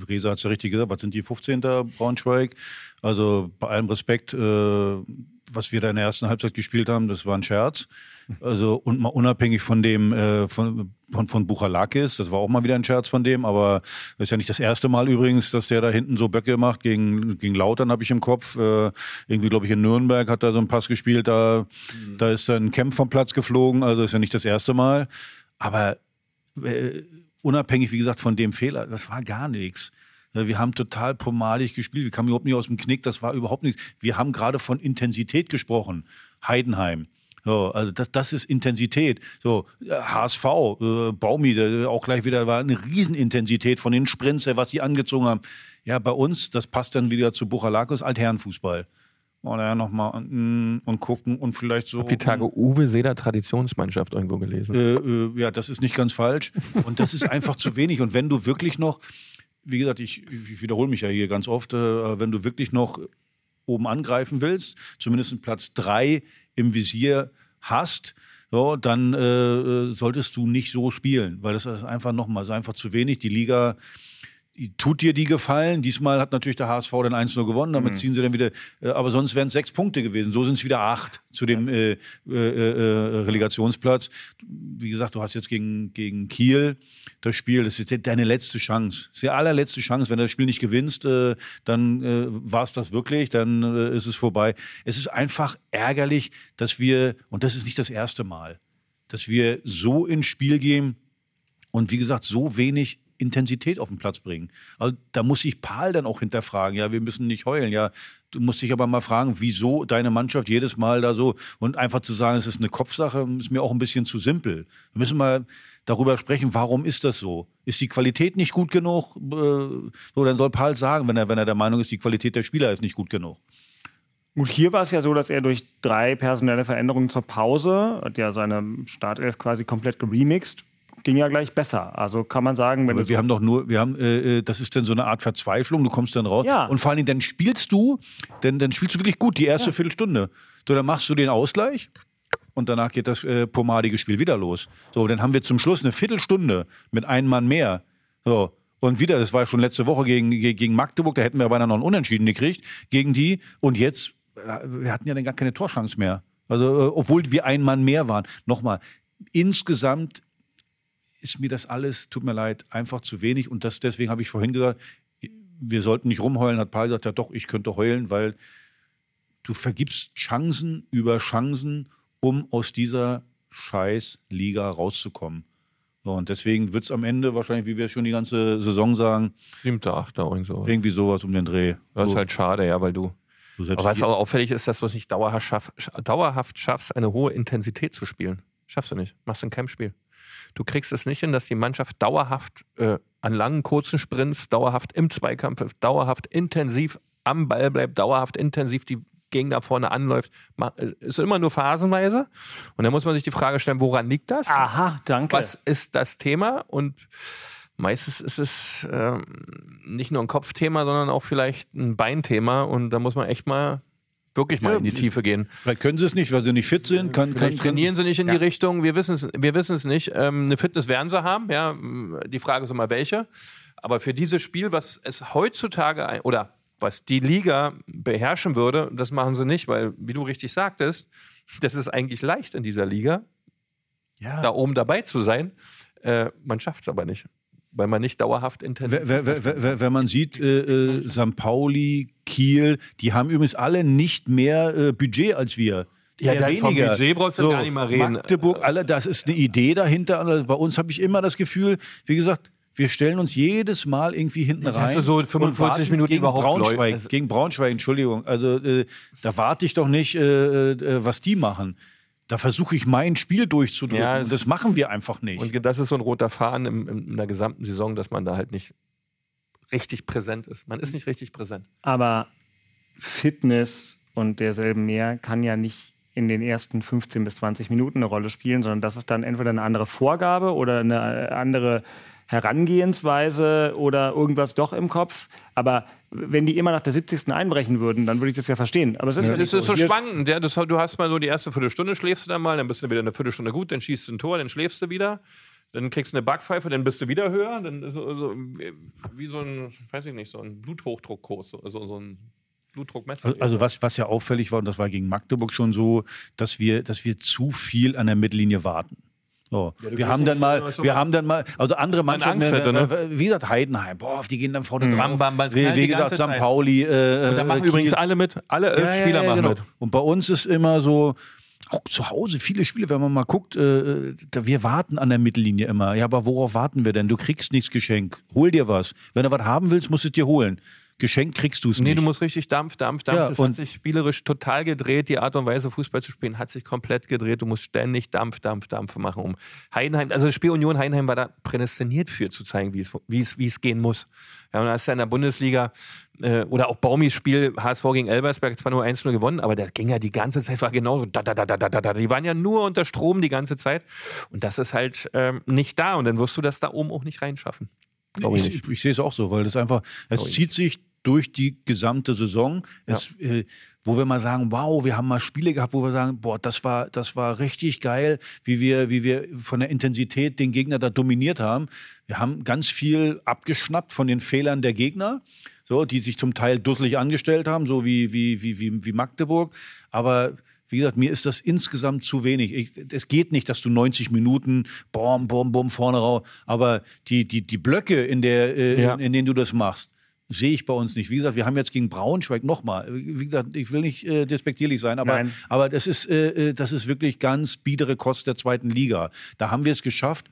Rese hat es ja richtig gesagt. Was sind die 15. Braunschweig? Also bei allem Respekt, äh, was wir da in der ersten Halbzeit gespielt haben, das war ein Scherz. Also und mal unabhängig von dem äh, von, von, von Buchalakis, das war auch mal wieder ein Scherz von dem, aber das ist ja nicht das erste Mal übrigens, dass der da hinten so Böcke macht. Gegen, gegen Lautern habe ich im Kopf. Äh, irgendwie, glaube ich, in Nürnberg hat er so einen Pass gespielt, da, mhm. da ist dann ein Camp vom Platz geflogen, also ist ja nicht das erste Mal. Aber äh, unabhängig, wie gesagt, von dem Fehler, das war gar nichts. Wir haben total pomadig gespielt. Wir kamen überhaupt nicht aus dem Knick. Das war überhaupt nichts. Wir haben gerade von Intensität gesprochen. Heidenheim. So, also das, das ist Intensität. So, HSV, äh, Baumi, der auch gleich wieder war eine Riesenintensität von den Sprints, was sie angezogen haben. Ja, bei uns, das passt dann wieder zu Buchalakos Altherrenfußball. Oder ja nochmal mm, und gucken und vielleicht so. Ich die Tage Uwe Seeler Traditionsmannschaft irgendwo gelesen. Äh, äh, ja, das ist nicht ganz falsch. Und das ist einfach zu wenig. Und wenn du wirklich noch, wie gesagt, ich, ich wiederhole mich ja hier ganz oft, äh, wenn du wirklich noch oben angreifen willst, zumindest Platz drei im Visier hast, so, dann äh, solltest du nicht so spielen, weil das ist einfach nochmal, ist einfach zu wenig. Die Liga tut dir die gefallen. Diesmal hat natürlich der HSV dann 1-0 gewonnen, damit mhm. ziehen sie dann wieder, äh, aber sonst wären es sechs Punkte gewesen. So sind es wieder acht zu dem äh, äh, äh, Relegationsplatz. Wie gesagt, du hast jetzt gegen, gegen Kiel das Spiel, das ist deine letzte Chance. Das ist die allerletzte Chance. Wenn du das Spiel nicht gewinnst, äh, dann äh, war es das wirklich, dann ist es vorbei. Es ist einfach ärgerlich, dass wir, und das ist nicht das erste Mal, dass wir so ins Spiel gehen und wie gesagt, so wenig Intensität auf den Platz bringen. Also da muss sich Paul dann auch hinterfragen. Ja, wir müssen nicht heulen. Ja, du musst dich aber mal fragen, wieso deine Mannschaft jedes Mal da so und einfach zu sagen, es ist eine Kopfsache, ist mir auch ein bisschen zu simpel. Wir müssen mal darüber sprechen, warum ist das so? Ist die Qualität nicht gut genug? Äh, so, dann soll Paul sagen, wenn er, wenn er der Meinung ist, die Qualität der Spieler ist nicht gut genug. Gut, hier war es ja so, dass er durch drei personelle Veränderungen zur Pause, hat ja seine Startelf quasi komplett geremixed, ging ja gleich besser. Also kann man sagen, wenn Aber wir haben doch nur, wir haben, äh, äh, das ist dann so eine Art Verzweiflung. Du kommst dann raus ja. und vor allen Dingen dann spielst du, denn dann spielst du wirklich gut die erste ja. Viertelstunde. So, dann machst du den Ausgleich und danach geht das äh, pomadige Spiel wieder los. So, dann haben wir zum Schluss eine Viertelstunde mit einem Mann mehr. So. Und wieder, das war schon letzte Woche gegen, gegen Magdeburg, da hätten wir beinahe noch einen Unentschieden gekriegt gegen die. Und jetzt wir hatten ja dann gar keine Torchance mehr. Also, äh, obwohl wir ein Mann mehr waren. Nochmal, insgesamt ist mir das alles, tut mir leid, einfach zu wenig. Und das, deswegen habe ich vorhin gesagt, wir sollten nicht rumheulen, hat Paul gesagt, ja doch, ich könnte heulen, weil du vergibst Chancen über Chancen, um aus dieser Scheiß-Liga rauszukommen. So, und deswegen wird es am Ende wahrscheinlich, wie wir schon die ganze Saison sagen, siebter, achter, irgend sowas. irgendwie sowas um den Dreh. Das so. ist halt schade, ja, weil du. du aber was auch auffällig ist, dass du es nicht dauerhaft, schaff, dauerhaft schaffst, eine hohe Intensität zu spielen. Schaffst du nicht. Machst ein Campspiel. Du kriegst es nicht hin, dass die Mannschaft dauerhaft äh, an langen, kurzen Sprints, dauerhaft im Zweikampf, dauerhaft intensiv am Ball bleibt, dauerhaft intensiv die Gegner vorne anläuft. Äh, ist immer nur phasenweise. Und dann muss man sich die Frage stellen, woran liegt das? Aha, danke. Was ist das Thema? Und meistens ist es äh, nicht nur ein Kopfthema, sondern auch vielleicht ein Beinthema. Und da muss man echt mal wirklich mal ja, in die Tiefe gehen. Vielleicht können sie es nicht, weil sie nicht fit sind. Kann, Vielleicht kann, trainieren sie nicht in ja. die Richtung. Wir wissen es wir nicht. Ähm, eine Fitness werden sie haben. Ja, die Frage ist immer, welche. Aber für dieses Spiel, was es heutzutage oder was die Liga beherrschen würde, das machen sie nicht, weil, wie du richtig sagtest, das ist eigentlich leicht in dieser Liga, ja. da oben dabei zu sein. Äh, man schafft es aber nicht weil man nicht dauerhaft intensiv. Wenn man sieht, äh, äh, St. Pauli, Kiel, die haben übrigens alle nicht mehr äh, Budget als wir. Ja, ja weniger. Vom Budget brauchst du so, gar nicht mal reden. Magdeburg, alle, das ist eine Idee dahinter. Also bei uns habe ich immer das Gefühl, wie gesagt, wir stellen uns jedes Mal irgendwie hinten rein. Hast du so 45 Minuten gegen überhaupt Braunschweig, gegen Braunschweig, Entschuldigung. Also äh, da warte ich doch nicht, äh, äh, was die machen. Da versuche ich mein Spiel durchzudrücken. Ja, und das machen wir einfach nicht. Und das ist so ein roter Faden in, in der gesamten Saison, dass man da halt nicht richtig präsent ist. Man ist nicht richtig präsent. Aber Fitness und derselben mehr kann ja nicht in den ersten 15 bis 20 Minuten eine Rolle spielen, sondern das ist dann entweder eine andere Vorgabe oder eine andere Herangehensweise oder irgendwas doch im Kopf. Aber wenn die immer nach der 70. einbrechen würden, dann würde ich das ja verstehen. Aber es ist ja, ja das ist so, so schwankend. Ja, das, du hast mal so die erste Viertelstunde, schläfst du dann mal, dann bist du wieder eine Viertelstunde gut, dann schießt du ein Tor, dann schläfst du wieder. Dann kriegst du eine Backpfeife, dann bist du wieder höher. Dann so, so, wie so ein, weiß ich nicht, so ein Bluthochdruckkurs, so, so ein Blutdruckmesser. Also, also was, was ja auffällig war, und das war gegen Magdeburg schon so, dass wir, dass wir zu viel an der Mittellinie warten. So. Ja, wir haben dann mal, wir haben dann mal, also andere Mannschaften, hätte, ne? wie gesagt, Heidenheim, boah, die gehen dann vorne mhm. dran. Bam, bam, wie, wie gesagt, St. Pauli. Äh, und da machen äh, übrigens alle mit, alle elf ja, Spieler ja, machen genau. mit. Und bei uns ist immer so, auch zu Hause viele Spiele, wenn man mal guckt, äh, da, wir warten an der Mittellinie immer. Ja, aber worauf warten wir denn? Du kriegst nichts Geschenk. Hol dir was. Wenn du was haben willst, musst du es dir holen geschenkt kriegst du es nee, nicht. Nee, du musst richtig Dampf, Dampf, Dampf. Ja, das hat sich spielerisch total gedreht. Die Art und Weise, Fußball zu spielen, hat sich komplett gedreht. Du musst ständig Dampf, Dampf, Dampf machen. Um Heidenheim, also das Spiel Union Heidenheim war da prädestiniert für, zu zeigen, wie es, wie es, wie es gehen muss. Ja, und da hast du in der Bundesliga äh, oder auch Baumis Spiel HSV gegen Elbersberg zwar nur 1-0 gewonnen, aber der ging ja die ganze Zeit, war genauso da, da, da, da, da, da. Die waren ja nur unter Strom die ganze Zeit. Und das ist halt ähm, nicht da. Und dann wirst du das da oben auch nicht reinschaffen. Ich, ich, ich, sehe es auch so, weil das einfach, es zieht sich durch die gesamte Saison. Ja. Es, äh, wo wir mal sagen, wow, wir haben mal Spiele gehabt, wo wir sagen, boah, das war, das war richtig geil, wie wir, wie wir von der Intensität den Gegner da dominiert haben. Wir haben ganz viel abgeschnappt von den Fehlern der Gegner, so, die sich zum Teil dusselig angestellt haben, so wie, wie, wie, wie, wie Magdeburg. Aber wie gesagt, mir ist das insgesamt zu wenig. Ich, es geht nicht, dass du 90 Minuten bom, bom, bom vorne raus, aber die, die, die Blöcke, in, der, äh, ja. in, in denen du das machst, sehe ich bei uns nicht. Wie gesagt, wir haben jetzt gegen Braunschweig nochmal. Wie gesagt, ich will nicht äh, despektierlich sein, aber, aber das, ist, äh, äh, das ist wirklich ganz biedere Kost der zweiten Liga. Da haben wir es geschafft.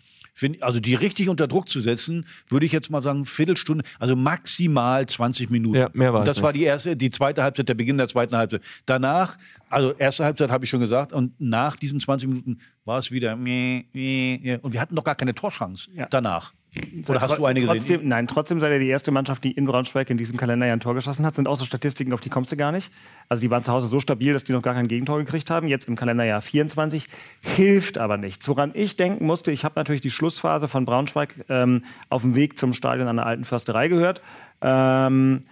Also die richtig unter Druck zu setzen, würde ich jetzt mal sagen, Viertelstunde, also maximal 20 Minuten. Ja, mehr war Das war die erste, die zweite Halbzeit, der Beginn der zweiten Halbzeit. Danach, also erste Halbzeit habe ich schon gesagt, und nach diesen 20 Minuten war es wieder. Und wir hatten doch gar keine Torchance ja. danach. Oder hast du eine gesehen? Trotzdem, nein, trotzdem seid ihr die erste Mannschaft, die in Braunschweig in diesem Kalender ja ein Tor geschossen hat. Sind auch so Statistiken, auf die kommst du gar nicht. Also die waren zu Hause so stabil, dass die noch gar kein Gegentor gekriegt haben. Jetzt im Kalenderjahr 24. Hilft aber nichts. Woran ich denken musste, ich habe natürlich die Schlussphase von Braunschweig ähm, auf dem Weg zum Stadion an der alten Försterei gehört. Ähm,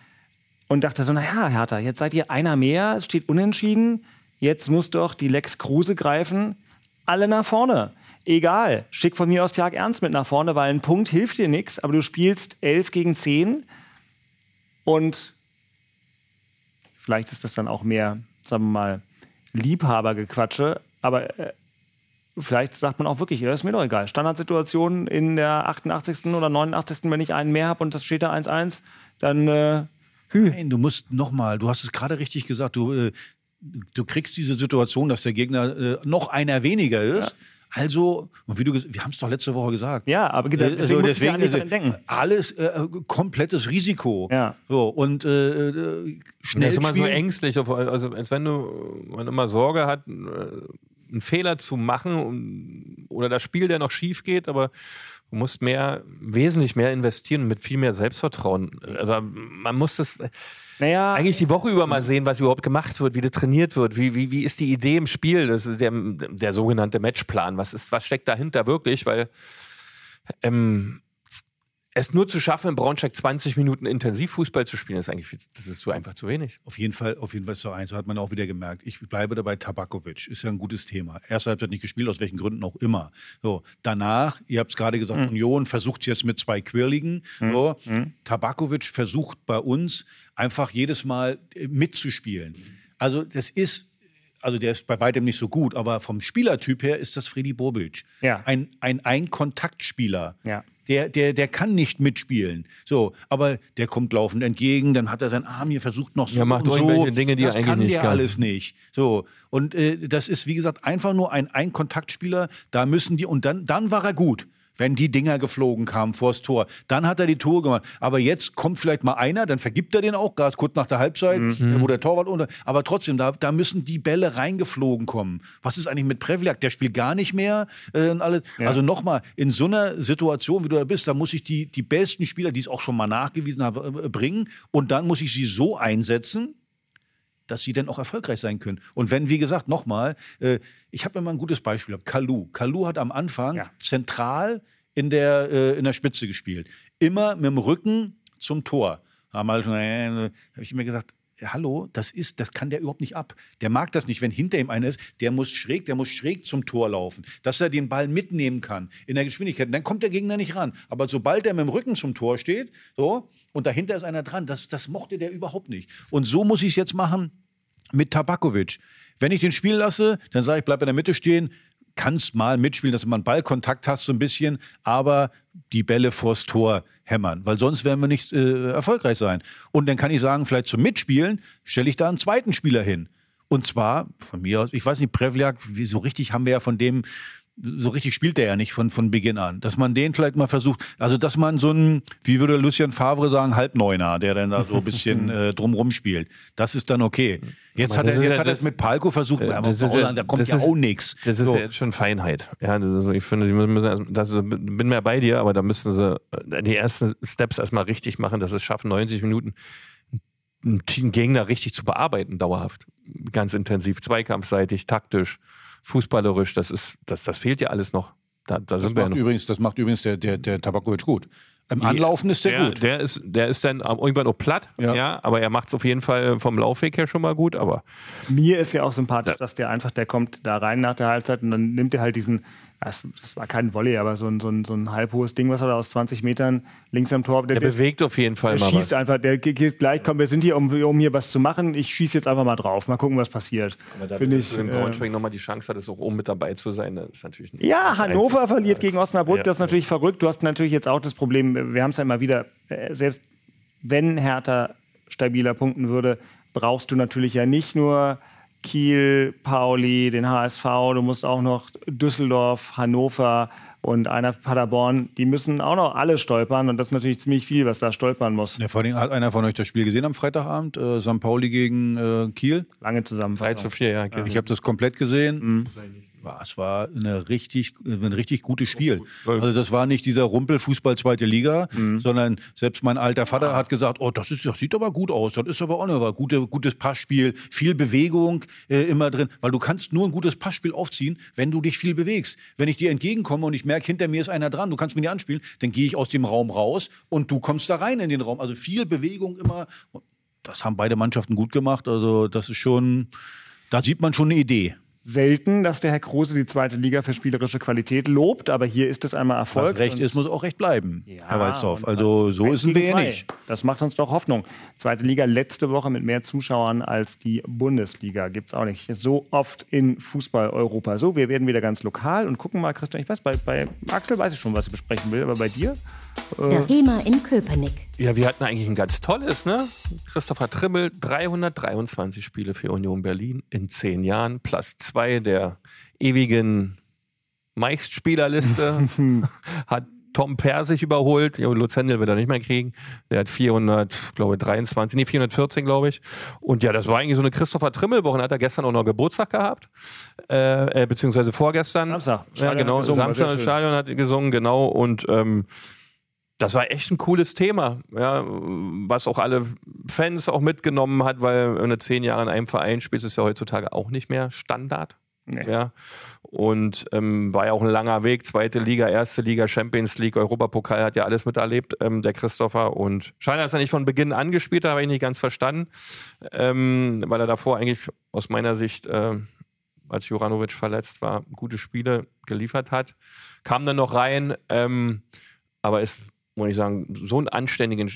und dachte so, naja, Hertha, jetzt seid ihr einer mehr, es steht unentschieden. Jetzt muss doch die Lex Kruse greifen. Alle nach vorne egal, schick von mir aus Tag Ernst mit nach vorne, weil ein Punkt hilft dir nichts, aber du spielst 11 gegen 10 und vielleicht ist das dann auch mehr sagen wir mal, Liebhabergequatsche, aber äh, vielleicht sagt man auch wirklich, ja, ist mir doch egal. Standardsituation in der 88. oder 89. wenn ich einen mehr habe und das steht da 1-1, dann äh, hü. Nein, du musst nochmal, du hast es gerade richtig gesagt, du, äh, du kriegst diese Situation, dass der Gegner äh, noch einer weniger ist. Ja. Also, und wie du wir haben es doch letzte Woche gesagt. Ja, aber äh, deswegen, also, deswegen ja denken. alles äh, komplettes Risiko. Ja. So, und äh, äh schnell. Das ist immer so ängstlich, also als wenn du man immer Sorge hat, einen Fehler zu machen oder das Spiel, der noch schief geht, aber du musst mehr, wesentlich mehr investieren mit viel mehr Selbstvertrauen. Also man muss das naja, eigentlich die Woche über mal sehen, was überhaupt gemacht wird, wie das trainiert wird, wie, wie, wie ist die Idee im Spiel, das ist der, der sogenannte Matchplan, was, ist, was steckt dahinter wirklich, weil ähm, es nur zu schaffen, in Braunschweig 20 Minuten Intensivfußball zu spielen, ist eigentlich das ist so einfach zu wenig. Auf jeden Fall, auf jeden Fall so eins, so hat man auch wieder gemerkt. Ich bleibe dabei, Tabakovic ist ja ein gutes Thema. Erste Halbzeit nicht gespielt, aus welchen Gründen auch immer. So, danach, ihr habt es gerade gesagt, mhm. Union versucht es jetzt mit zwei Quirligen. Mhm. So, mhm. Tabakovic versucht bei uns einfach jedes Mal äh, mitzuspielen. Also das ist also der ist bei weitem nicht so gut, aber vom Spielertyp her ist das Freddy Bobic. Ja. Ein, ein Ein-Kontaktspieler. Ja der, der, der kann nicht mitspielen. So, aber der kommt laufend entgegen, dann hat er seinen Arm hier versucht noch so. Er macht so. Dinge, die das er eigentlich kann nicht der kann. alles nicht. So, und äh, das ist, wie gesagt, einfach nur ein Ein-Kontaktspieler. Da müssen die, und dann, dann war er gut wenn die Dinger geflogen kamen vors Tor. Dann hat er die Tore gemacht. Aber jetzt kommt vielleicht mal einer, dann vergibt er den auch, ganz kurz nach der Halbzeit, mhm. wo der Torwart unter. Aber trotzdem, da, da müssen die Bälle reingeflogen kommen. Was ist eigentlich mit Prevliak? Der spielt gar nicht mehr. Äh, und alles. Ja. Also nochmal, in so einer Situation, wie du da bist, da muss ich die, die besten Spieler, die es auch schon mal nachgewiesen haben, äh, bringen. Und dann muss ich sie so einsetzen, dass sie dann auch erfolgreich sein können. Und wenn, wie gesagt, nochmal, äh, ich habe immer ein gutes Beispiel, Kalu. Kalu hat am Anfang ja. zentral in der, äh, in der Spitze gespielt. Immer mit dem Rücken zum Tor. Haben halt, äh, habe ich immer gesagt, hallo, das ist, das kann der überhaupt nicht ab. Der mag das nicht, wenn hinter ihm einer ist, der muss schräg, der muss schräg zum Tor laufen, dass er den Ball mitnehmen kann in der Geschwindigkeit. dann kommt der Gegner nicht ran. Aber sobald er mit dem Rücken zum Tor steht, so, und dahinter ist einer dran, das, das mochte der überhaupt nicht. Und so muss ich es jetzt machen mit Tabakovic. Wenn ich den spielen lasse, dann sage ich, bleib in der Mitte stehen, kannst mal mitspielen, dass du mal einen Ballkontakt hast so ein bisschen, aber die Bälle vors Tor hämmern, weil sonst werden wir nicht äh, erfolgreich sein. Und dann kann ich sagen, vielleicht zum Mitspielen stelle ich da einen zweiten Spieler hin. Und zwar von mir aus, ich weiß nicht, Prevliak, so richtig haben wir ja von dem so richtig spielt er ja nicht von, von Beginn an. Dass man den vielleicht mal versucht, also dass man so ein, wie würde Lucien Favre sagen, Halbneuner, der dann da so ein bisschen äh, drumrum spielt. Das ist dann okay. Jetzt hat er, jetzt ja, hat er es mit Palko versucht, äh, aber ja, da kommt ja ist, auch nichts. Das ist so. ja jetzt schon Feinheit. Ja, also ich finde, sie müssen, das bin mehr bei dir, aber da müssen sie äh, die ersten Steps erstmal richtig machen, dass es schaffen, 90 Minuten einen Gegner richtig zu bearbeiten, dauerhaft. Ganz intensiv, zweikampfseitig, taktisch fußballerisch, das ist, das, das fehlt ja alles noch. Da, da das, macht übrigens, das macht übrigens der, der, der Tabakovic gut. Im Anlaufen ist der, der, gut. Der ist, der ist dann irgendwann auch platt, ja, ja aber er macht es auf jeden Fall vom Laufweg her schon mal gut. Aber mir ist ja auch sympathisch, ja. dass der einfach, der kommt da rein nach der Halbzeit und dann nimmt er halt diesen das, das, war kein Volley, aber so ein, so, ein, so ein halbhohes Ding, was er da aus 20 Metern links am Tor. Der, der bewegt auf jeden Fall der mal schießt was. einfach, der geht gleich, komm, wir sind hier, um, um hier was zu machen. Ich schieße jetzt einfach mal drauf. Mal gucken, was passiert. Aber da Finde ich. Du in Braunschweig äh, nochmal die Chance hattest, auch oben mit dabei zu sein, das ist natürlich Ja, Hannover Einzige. verliert gegen Osnabrück, ja. das ist natürlich verrückt. Du hast natürlich jetzt auch das Problem, wir haben es ja immer wieder, äh, selbst wenn Hertha stabiler punkten würde, brauchst du natürlich ja nicht nur Kiel, Pauli, den HSV, du musst auch noch Düsseldorf, Hannover und einer Paderborn, die müssen auch noch alle stolpern und das ist natürlich ziemlich viel, was da stolpern muss. Ja, vor allem hat einer von euch das Spiel gesehen am Freitagabend, äh, St. Pauli gegen äh, Kiel? Lange Zusammenfassung. 3 zu 4, ja. Ich habe das komplett gesehen. Mhm es war eine richtig, ein richtig gutes Spiel. Also das war nicht dieser Rumpelfußball zweite Liga, mhm. sondern selbst mein alter Vater hat gesagt, oh, das, ist, das sieht aber gut aus, das ist aber auch ein gute, gutes Passspiel, viel Bewegung äh, immer drin, weil du kannst nur ein gutes Passspiel aufziehen, wenn du dich viel bewegst. Wenn ich dir entgegenkomme und ich merke, hinter mir ist einer dran, du kannst mir nicht anspielen, dann gehe ich aus dem Raum raus und du kommst da rein in den Raum. Also viel Bewegung immer. Das haben beide Mannschaften gut gemacht. Also das ist schon, da sieht man schon eine Idee. Selten, dass der Herr Kruse die zweite Liga für spielerische Qualität lobt, aber hier ist es einmal Erfolg. Was recht ist, muss auch recht bleiben, Ja, Herr Walzdorf. Also so ist wir zwei. nicht. Das macht uns doch Hoffnung. Zweite Liga letzte Woche mit mehr Zuschauern als die Bundesliga. Gibt es auch nicht so oft in Fußball-Europa. So, wir werden wieder ganz lokal und gucken mal, Christian, ich weiß, bei, bei Axel weiß ich schon, was ich besprechen will, aber bei dir? Das Thema in Köpenick. Ja, wir hatten eigentlich ein ganz tolles, ne? Christopher Trimmel, 323 Spiele für Union Berlin in zehn Jahren, Platz zwei der ewigen Meistspielerliste. hat Tom Persig überholt. Jo, Lutz Händel wird er nicht mehr kriegen. Der hat 400, glaube ich, 23, nee, 414, glaube ich. Und ja, das war eigentlich so eine Christopher Trimmel-Woche. Hat er gestern auch noch Geburtstag gehabt. Äh, äh, beziehungsweise vorgestern. Samstag. Ja, genau. hat gesungen, war Samstag im. Stadion hat er gesungen, genau. Und ähm, das war echt ein cooles Thema, ja, was auch alle Fans auch mitgenommen hat, weil du zehn Jahre in einem Verein spielst, ist ja heutzutage auch nicht mehr Standard. Nee. Ja. Und ähm, war ja auch ein langer Weg, zweite Liga, erste Liga, Champions League, Europapokal, hat ja alles miterlebt, ähm, der Christopher. Und scheint, dass er nicht von Beginn an gespielt hat, habe ich nicht ganz verstanden, ähm, weil er davor eigentlich aus meiner Sicht, äh, als Juranovic verletzt war, gute Spiele geliefert hat. Kam dann noch rein, ähm, aber ist, muss ich sagen, so einen anständigen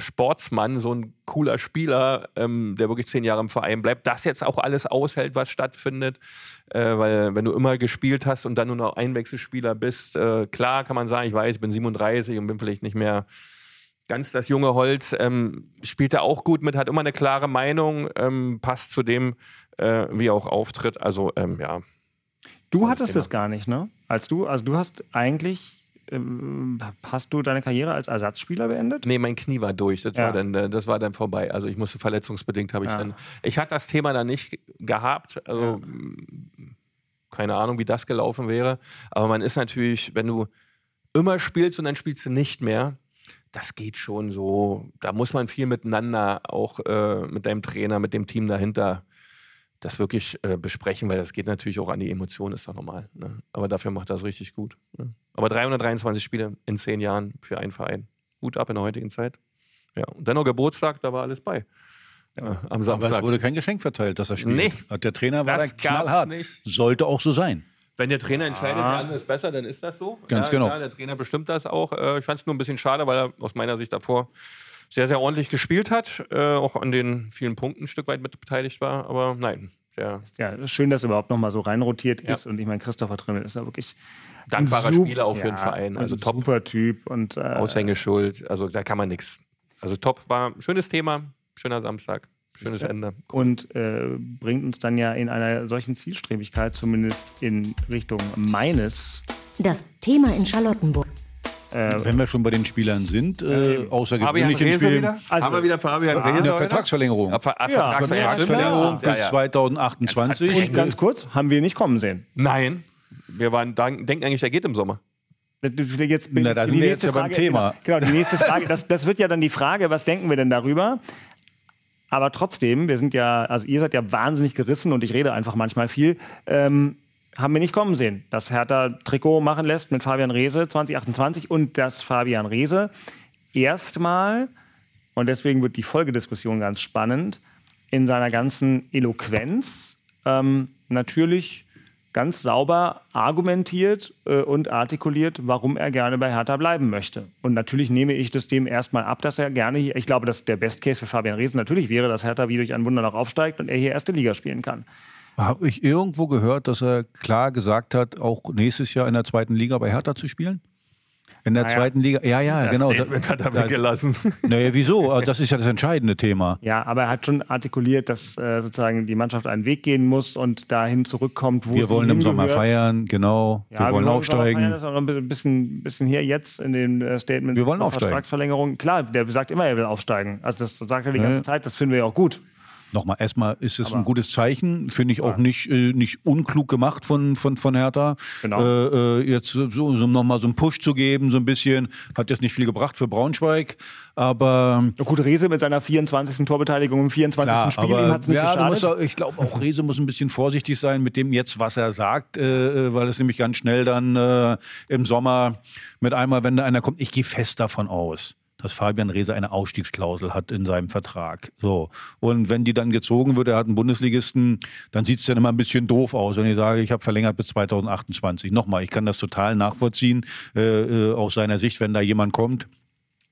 Sportsmann, so ein cooler Spieler, ähm, der wirklich zehn Jahre im Verein bleibt, das jetzt auch alles aushält, was stattfindet. Äh, weil wenn du immer gespielt hast und dann nur noch Einwechselspieler bist, äh, klar kann man sagen, ich weiß, ich bin 37 und bin vielleicht nicht mehr ganz das junge Holz, ähm, spielt er auch gut mit, hat immer eine klare Meinung, ähm, passt zu dem, äh, wie er auch auftritt. Also ähm, ja, Du hattest es gar nicht, ne? Als du, also du hast eigentlich, ähm, hast du deine Karriere als Ersatzspieler beendet? Nee, mein Knie war durch. Das, Ja. war, dann, äh, das war dann vorbei. Also ich musste verletzungsbedingt habe ich Ja. dann. Ich hatte das Thema dann nicht gehabt. Also mh, keine Ahnung, wie das gelaufen wäre. Aber man ist natürlich, wenn du immer spielst und dann spielst du nicht mehr, das geht schon so. Da muss man viel miteinander, auch äh, mit deinem Trainer, mit dem Team dahinter, das wirklich äh, besprechen, weil das geht natürlich auch an die Emotionen, ist doch normal. Ne? Aber dafür macht das richtig gut. Ne? Aber 323 Spiele in zehn Jahren für einen Verein. Gut ab in der heutigen Zeit. Ja, und dann noch Geburtstag, da war alles bei. Ja, am Aber Samstag. es wurde kein Geschenk verteilt, dass er spielt. Nee. Hat Der Trainer war da knallhart. nicht. Sollte auch so sein. Wenn der Trainer entscheidet, der andere ist besser, dann ist das so. Ganz ja, genau. Ja, der Trainer bestimmt das auch. Äh, Ich fand es nur ein bisschen schade, weil er aus meiner Sicht davor sehr, sehr ordentlich gespielt hat, äh, auch an den vielen Punkten ein Stück weit mit beteiligt war. Aber nein, der Ja, schön, dass er überhaupt noch mal so reinrotiert Ja. ist. Und ich meine, Christopher Trimmel ist ja wirklich dankbarer Spieler auch für den ja, Verein. Also ein top, Super Typ. Und, äh, Aushängeschuld. Also da kann man nichts. Also top war ein schönes Thema, schöner Samstag, schönes Ende. und äh, bringt uns dann ja in einer solchen Zielstrebigkeit, zumindest in Richtung meines. Das Thema in Charlottenburg. Wenn wir schon bei den Spielern sind, äh, außergewöhnlich im Rehse Spiel. wieder? Also- Haben wir wieder Fabian Eine Rehse heute? Vertragsverlängerung. Ja, Ver Ja, Vertragsverlängerung. Vertragsverlängerung Ja, bis ja. 2028. Und ganz kurz, haben wir nicht kommen sehen. Nein, wir waren, denken eigentlich, er geht im Sommer. Jetzt, Na, da sind wir jetzt ja beim Thema. Genau, genau, die nächste Frage, das, das wird ja dann die Frage, was denken wir denn darüber? Aber trotzdem, wir sind ja, also ihr seid ja wahnsinnig gerissen und ich rede einfach manchmal viel. Ähm, haben wir nicht kommen sehen, dass Hertha Trikot machen lässt mit Fabian Reese 2028 und dass Fabian Reese erstmal, und deswegen wird die Folgediskussion ganz spannend, in seiner ganzen Eloquenz ähm, natürlich ganz sauber argumentiert äh, und artikuliert, warum er gerne bei Hertha bleiben möchte. Und natürlich nehme ich das dem erstmal ab, dass er gerne hier, ich glaube, dass der Best Case für Fabian Reesen natürlich wäre, dass Hertha wie durch ein Wunder noch aufsteigt und er hier erste Liga spielen kann. Habe ich irgendwo gehört, dass er klar gesagt hat, auch nächstes Jahr in der zweiten Liga bei Hertha zu spielen? In der Naja. zweiten Liga? Ja, ja, genau. Statement hat er Da- weggelassen. Naja, wieso? Das ist ja das entscheidende Thema. Ja, aber er hat schon artikuliert, dass äh, sozusagen die Mannschaft einen Weg gehen muss und dahin zurückkommt, wo Wir wollen im Sommer feiern, genau. Ja, wir wollen im Sommer aufsteigen. feiern, Das ist auch noch ein bisschen, bisschen hier jetzt in den äh, Statements. Wir wollen aufsteigen. Vertragsverlängerung. Klar, der sagt immer, er will aufsteigen. Also das sagt er die Ja. ganze Zeit. Das finden wir ja auch gut. Nochmal, erstmal ist es Aber- ein gutes Zeichen, finde ich auch nicht, äh, nicht unklug gemacht von, von, von Hertha. Genau. Äh, äh, jetzt so, so nochmal so einen Push zu geben, so ein bisschen, hat jetzt nicht viel gebracht für Braunschweig, aber Ja, Gut, Rese mit seiner 24. Torbeteiligung im 24. Klar, Spiel, ihm aber hat es nicht ja, geschadet. er, ich glaube auch Rese muss ein bisschen vorsichtig sein mit dem jetzt, was er sagt, äh, äh, weil es nämlich ganz schnell dann äh, im Sommer mit einmal, wenn da einer kommt, ich gehe fest davon aus, dass Fabian Reese eine Ausstiegsklausel hat in seinem Vertrag. So. Und wenn die dann gezogen wird, er hat einen Bundesligisten, dann sieht es dann immer ein bisschen doof aus, wenn ich sage, ich habe verlängert bis 2028. Nochmal, ich kann das total nachvollziehen, äh, äh aus seiner Sicht, wenn da jemand kommt,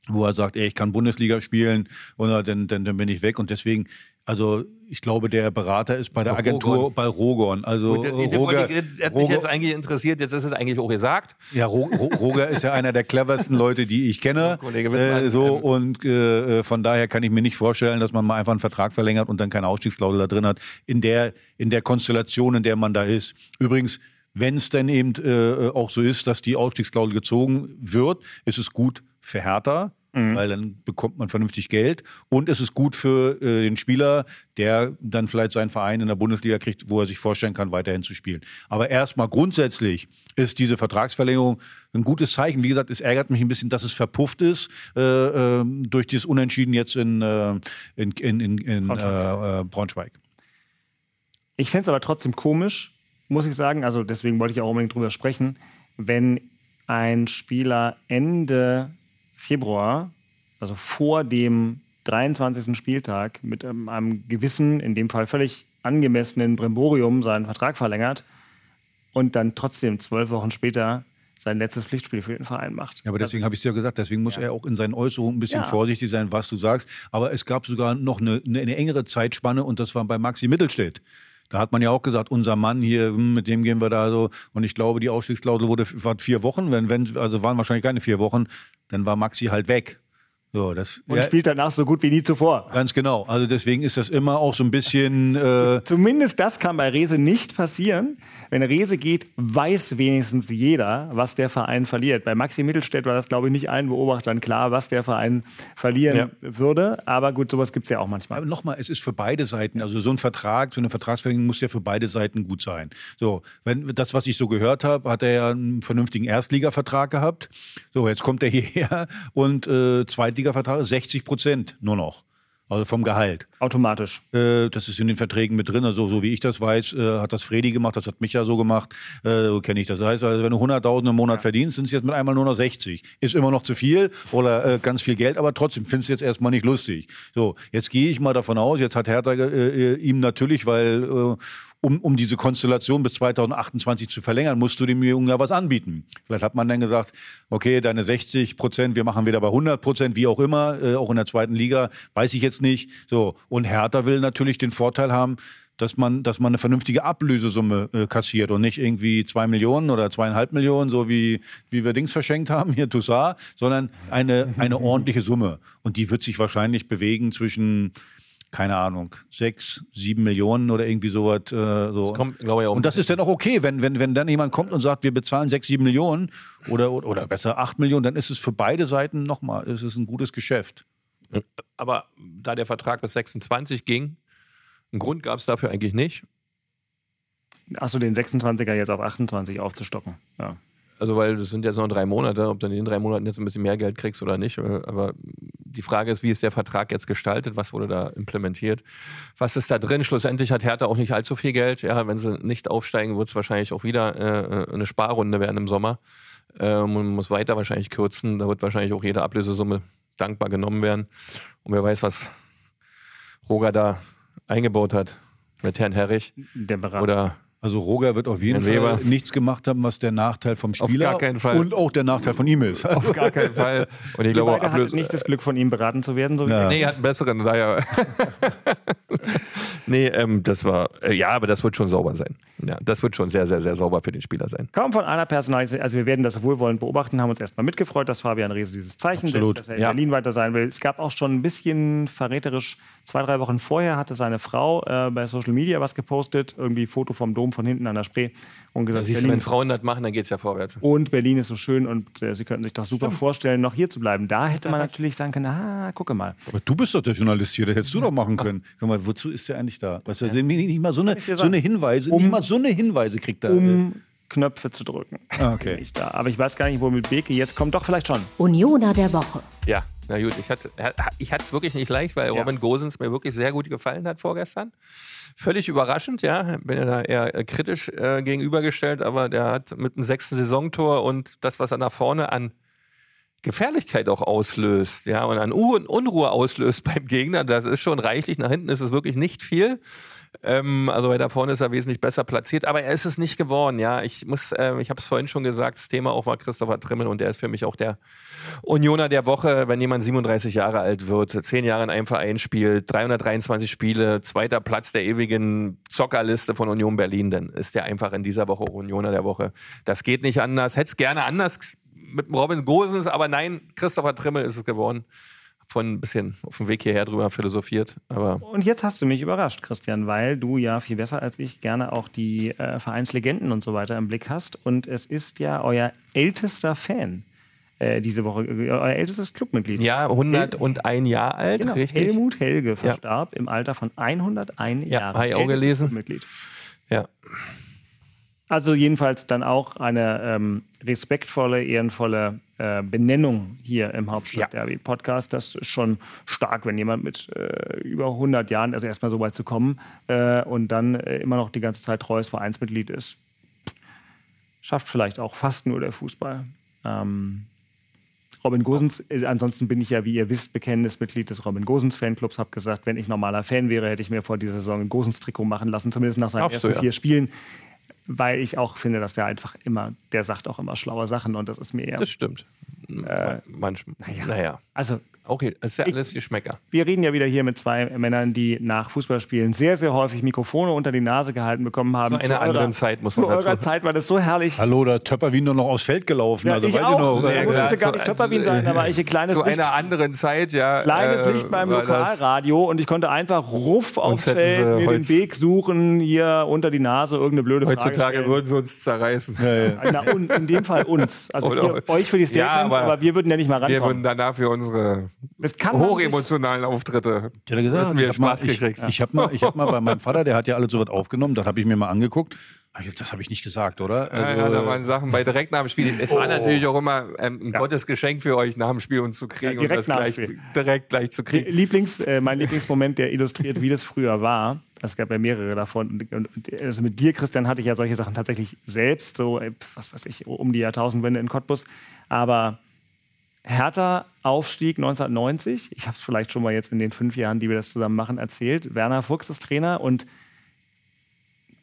wo er sagt, ey, ich kann Bundesliga spielen oder dann, dann, dann bin ich weg. Und deswegen, also ich glaube, der Berater ist bei der Agentur Rogon. bei Rogon. Also Gut, Roger, hat mich jetzt eigentlich interessiert, jetzt ist es eigentlich auch gesagt. Ja, Roger ist ja einer der cleversten Leute, die ich kenne. Äh, so und äh, von daher kann ich mir nicht vorstellen, dass man mal einfach einen Vertrag verlängert und dann keine Ausstiegsklausel da drin hat. In der in der Konstellation, in der man da ist. Übrigens wenn es denn eben äh, auch so ist, dass die Ausstiegsklausel gezogen wird, ist es gut für Hertha, Mhm. weil dann bekommt man vernünftig Geld und es ist gut für äh, den Spieler, der dann vielleicht seinen Verein in der Bundesliga kriegt, wo er sich vorstellen kann, weiterhin zu spielen. Aber erstmal grundsätzlich ist diese Vertragsverlängerung ein gutes Zeichen. Wie gesagt, es ärgert mich ein bisschen, dass es verpufft ist äh, äh, durch dieses Unentschieden jetzt in, äh, in, in, in, in Braunschweig. Äh, Braunschweig. Ich fände es aber trotzdem komisch, muss ich sagen, also deswegen wollte ich auch unbedingt drüber sprechen, wenn ein Spieler Ende Februar, also vor dem 23. Spieltag, mit ähm, einem gewissen, in dem Fall völlig angemessenen Brimborium seinen Vertrag verlängert und dann trotzdem zwölf Wochen später sein letztes Pflichtspiel für den Verein macht. Ja, aber deswegen habe ich es ja gesagt, deswegen muss ja. er auch in seinen Äußerungen ein bisschen ja. vorsichtig sein, was du sagst. Aber es gab sogar noch eine, eine, engere Zeitspanne und das war bei Maxi Mittelstädt. Da hat man ja auch gesagt, unser Mann hier, hm, mit dem gehen wir da so. Und ich glaube, die Ausstiegsklausel wurde war vier Wochen, wenn, wenn, also waren wahrscheinlich keine vier Wochen dann war Maxi halt weg. So, das, und ja, spielt danach so gut wie nie zuvor. Ganz genau. Also deswegen ist das immer auch so ein bisschen. Äh Zumindest das kann bei Rese nicht passieren. Wenn Rese geht, weiß wenigstens jeder, was der Verein verliert. Bei Maxi Mittelstädt war das, glaube ich, nicht allen Beobachtern klar, was der Verein verlieren ja. würde. Aber gut, sowas gibt es ja auch manchmal. Aber nochmal, es ist für beide Seiten, also so ein Vertrag, so eine Vertragsverlängerung muss ja für beide Seiten gut sein. So, wenn das, was ich so gehört habe, hat er ja einen vernünftigen Erstligavertrag gehabt. So, jetzt kommt er hierher und äh, Zweitligavertrag 60 Prozent nur noch. Also vom Gehalt. Automatisch. Äh, das ist in den Verträgen mit drin. Also so wie ich das weiß, äh, hat das Fredi gemacht, das hat mich ja so gemacht. Äh, so kenne ich das. Das heißt, also, wenn du 100.000 im Monat ja. verdienst, sind es jetzt mit einmal nur noch 60. Ist immer noch zu viel oder äh, ganz viel Geld, aber trotzdem findest du jetzt erstmal nicht lustig. So, jetzt gehe ich mal davon aus, jetzt hat Hertha äh, äh, ihm natürlich, weil um, um diese Konstellation bis 2028 zu verlängern, musst du dem Jungen ja was anbieten. Vielleicht hat man dann gesagt, okay, deine 60 Prozent, wir machen wieder bei 100 Prozent, wie auch immer, äh, auch in der zweiten Liga, weiß ich jetzt nicht. So und Hertha will natürlich den Vorteil haben, dass man, dass man eine vernünftige Ablösesumme äh, kassiert und nicht irgendwie zwei Millionen oder zweieinhalb Millionen, so wie, wie wir Dings verschenkt haben, hier Toussaint, sondern eine, eine ordentliche Summe. Und die wird sich wahrscheinlich bewegen zwischen keine Ahnung, sechs, sieben Millionen oder irgendwie sowas. Äh, so. Das kommt, ich, auch und das ist dann auch okay, wenn, wenn, wenn dann jemand kommt und sagt, wir bezahlen sechs, sieben Millionen oder, oder besser acht Millionen, dann ist es für beide Seiten nochmal, es ist ein gutes Geschäft. Aber da der Vertrag bis 26 ging, einen Grund gab es dafür eigentlich nicht. Achso, den 26er jetzt auf 28 aufzustocken. Ja. Also, weil das sind jetzt noch drei Monate, ob du in den drei Monaten jetzt ein bisschen mehr Geld kriegst oder nicht. Äh, aber die Frage ist, wie ist der Vertrag jetzt gestaltet? Was wurde da implementiert? Was ist da drin? Schlussendlich hat Hertha auch nicht allzu viel Geld. Ja, wenn sie nicht aufsteigen, wird es wahrscheinlich auch wieder äh, eine Sparrunde werden im Sommer. Äh, man muss weiter wahrscheinlich kürzen. Da wird wahrscheinlich auch jede Ablösesumme dankbar genommen werden. Und wer weiß, was Roger da eingebaut hat mit Herrn Herrich. Der Berater. Oder also Roger wird auf jeden Fall nichts gemacht haben, was der Nachteil vom Spieler und auch der Nachteil von ihm ist. Auf gar keinen Fall. Und ich glaube, er hat nicht das Glück, von ihm beraten zu werden. So ja. Nee, er hat einen besseren. Daher. nee, ähm, das war, äh, ja, aber das wird schon sauber sein. Ja, das wird schon sehr, sehr, sehr sauber für den Spieler sein. Kaum von einer Personalität, also wir werden das wohlwollend beobachten, haben uns erstmal mitgefreut, dass Fabian Riese dieses Zeichen setzt, dass er in ja. Berlin weiter sein will. Es gab auch schon ein bisschen verräterisch zwei, drei Wochen vorher hatte seine Frau äh, bei Social Media was gepostet, irgendwie Foto vom Dom von hinten an der Spree und gesagt, siehst Berlin, du, wenn Frauen das machen, dann geht es ja vorwärts. Und Berlin ist so schön und äh, sie könnten sich doch super Stimmt. vorstellen, noch hier zu bleiben. Da hätte man natürlich sagen können, ah, gucke mal. Aber du bist doch der Journalist hier, das hättest du doch machen können. Guck mal, wozu ist der eigentlich da? Weißt du, ja. nicht mal so eine, so eine Hinweise, um, nicht mal so eine Hinweise kriegt er. Um Knöpfe zu drücken. Ah, okay. Da. Aber ich weiß gar nicht, wo mit Beke jetzt kommt. Doch, vielleicht schon. Unioner der Woche. Ja, na gut, ich hatte ich es wirklich nicht leicht, weil ja. Robin Gosens mir wirklich sehr gut gefallen hat vorgestern. Völlig überraschend, ja. Bin ja da eher äh, kritisch äh, gegenübergestellt, aber der hat mit dem sechsten Saisontor und das, was er nach vorne an Gefährlichkeit auch auslöst, ja, und an Unruhe auslöst beim Gegner, das ist schon reichlich. Nach hinten ist es wirklich nicht viel. Ähm, also weiter vorne ist er wesentlich besser platziert, aber er ist es nicht geworden. Ja, ich muss, äh, ich habe es vorhin schon gesagt, das Thema auch war Christopher Trimmel und der ist für mich auch der Unioner der Woche, wenn jemand 37 Jahre alt wird, zehn Jahre in einem Verein spielt, 323 Spiele, zweiter Platz der ewigen Zockerliste von Union Berlin, dann ist der einfach in dieser Woche Unioner der Woche. Das geht nicht anders. Hätte es gerne anders mit Robin Gosens, aber nein, Christopher Trimmel ist es geworden von ein bisschen auf dem Weg hierher drüber philosophiert. Aber und jetzt hast du mich überrascht, Christian, weil du ja viel besser als ich gerne auch die äh, Vereinslegenden und so weiter im Blick hast. Und es ist ja euer ältester Fan äh, diese Woche, äh, euer ältestes Clubmitglied. Ja, 101 Jahre alt, genau, richtig. Helmut Helge verstarb ja. im Alter von 101 ja, Jahren. Ja, habe ich auch gelesen. Ja. Also jedenfalls dann auch eine ähm, respektvolle, ehrenvolle äh, Benennung hier im Hauptstadt-Derby-Podcast. Das ist schon stark, wenn jemand mit äh, über 100 Jahren, also erstmal so weit zu kommen äh, und dann äh, immer noch die ganze Zeit treues Vereinsmitglied ist, schafft vielleicht auch fast nur der Fußball. Ähm, Robin Gosens, äh, ansonsten bin ich ja, wie ihr wisst, bekennendes Mitglied des Robin Gosens Fanclubs. Habe gesagt, wenn ich normaler Fan wäre, hätte ich mir vor dieser Saison ein Gosens-Trikot machen lassen, zumindest nach seinen Darfst ersten du, ja. vier Spielen weil ich auch finde, dass der einfach immer, der sagt auch immer schlaue Sachen und das ist mir eher. Das stimmt. Äh, Manchmal. Naja. naja. Also Okay, das ist ja alles Geschmäcker. Wir reden ja wieder hier mit zwei Männern, die nach Fußballspielen sehr, sehr häufig Mikrofone unter die Nase gehalten bekommen haben. Zu einer zu anderen Zeit, muss man dazu. Zu eurer Zeit war das so herrlich. Hallo, da Töpperwien nur noch aufs Feld gelaufen. Ja, also, ich auch. Ich musste gar nicht Töpperwien sein, da war ich ein kleines Zu Licht, einer anderen Zeit, ja. Kleines äh, Licht beim Lokalradio und ich konnte einfach ruff aufs Feld, mir den Weg suchen, hier unter die Nase irgendeine blöde Frage Heutzutage würden sie uns zerreißen. Ja, ja. Na, in dem Fall uns. Also ihr, euch für die Statements, ja, aber, aber, wir würden ja nicht mal rankommen. Wir würden danach für unsere hochemotionalen Auftritte. Ich hatte gesagt, wir Spaß mal, gekriegt. Ich, ich habe mal, hab mal bei meinem Vater, der hat ja alles so was aufgenommen, das habe ich mir mal angeguckt. Das habe ich nicht gesagt, oder? Also, ja, ja, da waren Sachen bei direkt nach dem Spiel. Es oh. war natürlich auch immer ähm, ein ja. Gottesgeschenk für euch, nach dem Spiel uns zu kriegen ja, und das gleich, direkt gleich zu kriegen. Lieblings, äh, mein Lieblingsmoment, der illustriert, wie das früher war. Es gab ja mehrere davon. Und also mit dir, Christian, hatte ich ja solche Sachen tatsächlich selbst, so, äh, was weiß ich, um die Jahrtausendwende in Cottbus. Aber Hertha Aufstieg 1990. Ich habe es vielleicht schon mal jetzt in den fünf Jahren, die wir das zusammen machen, erzählt. Werner Fuchs ist Trainer und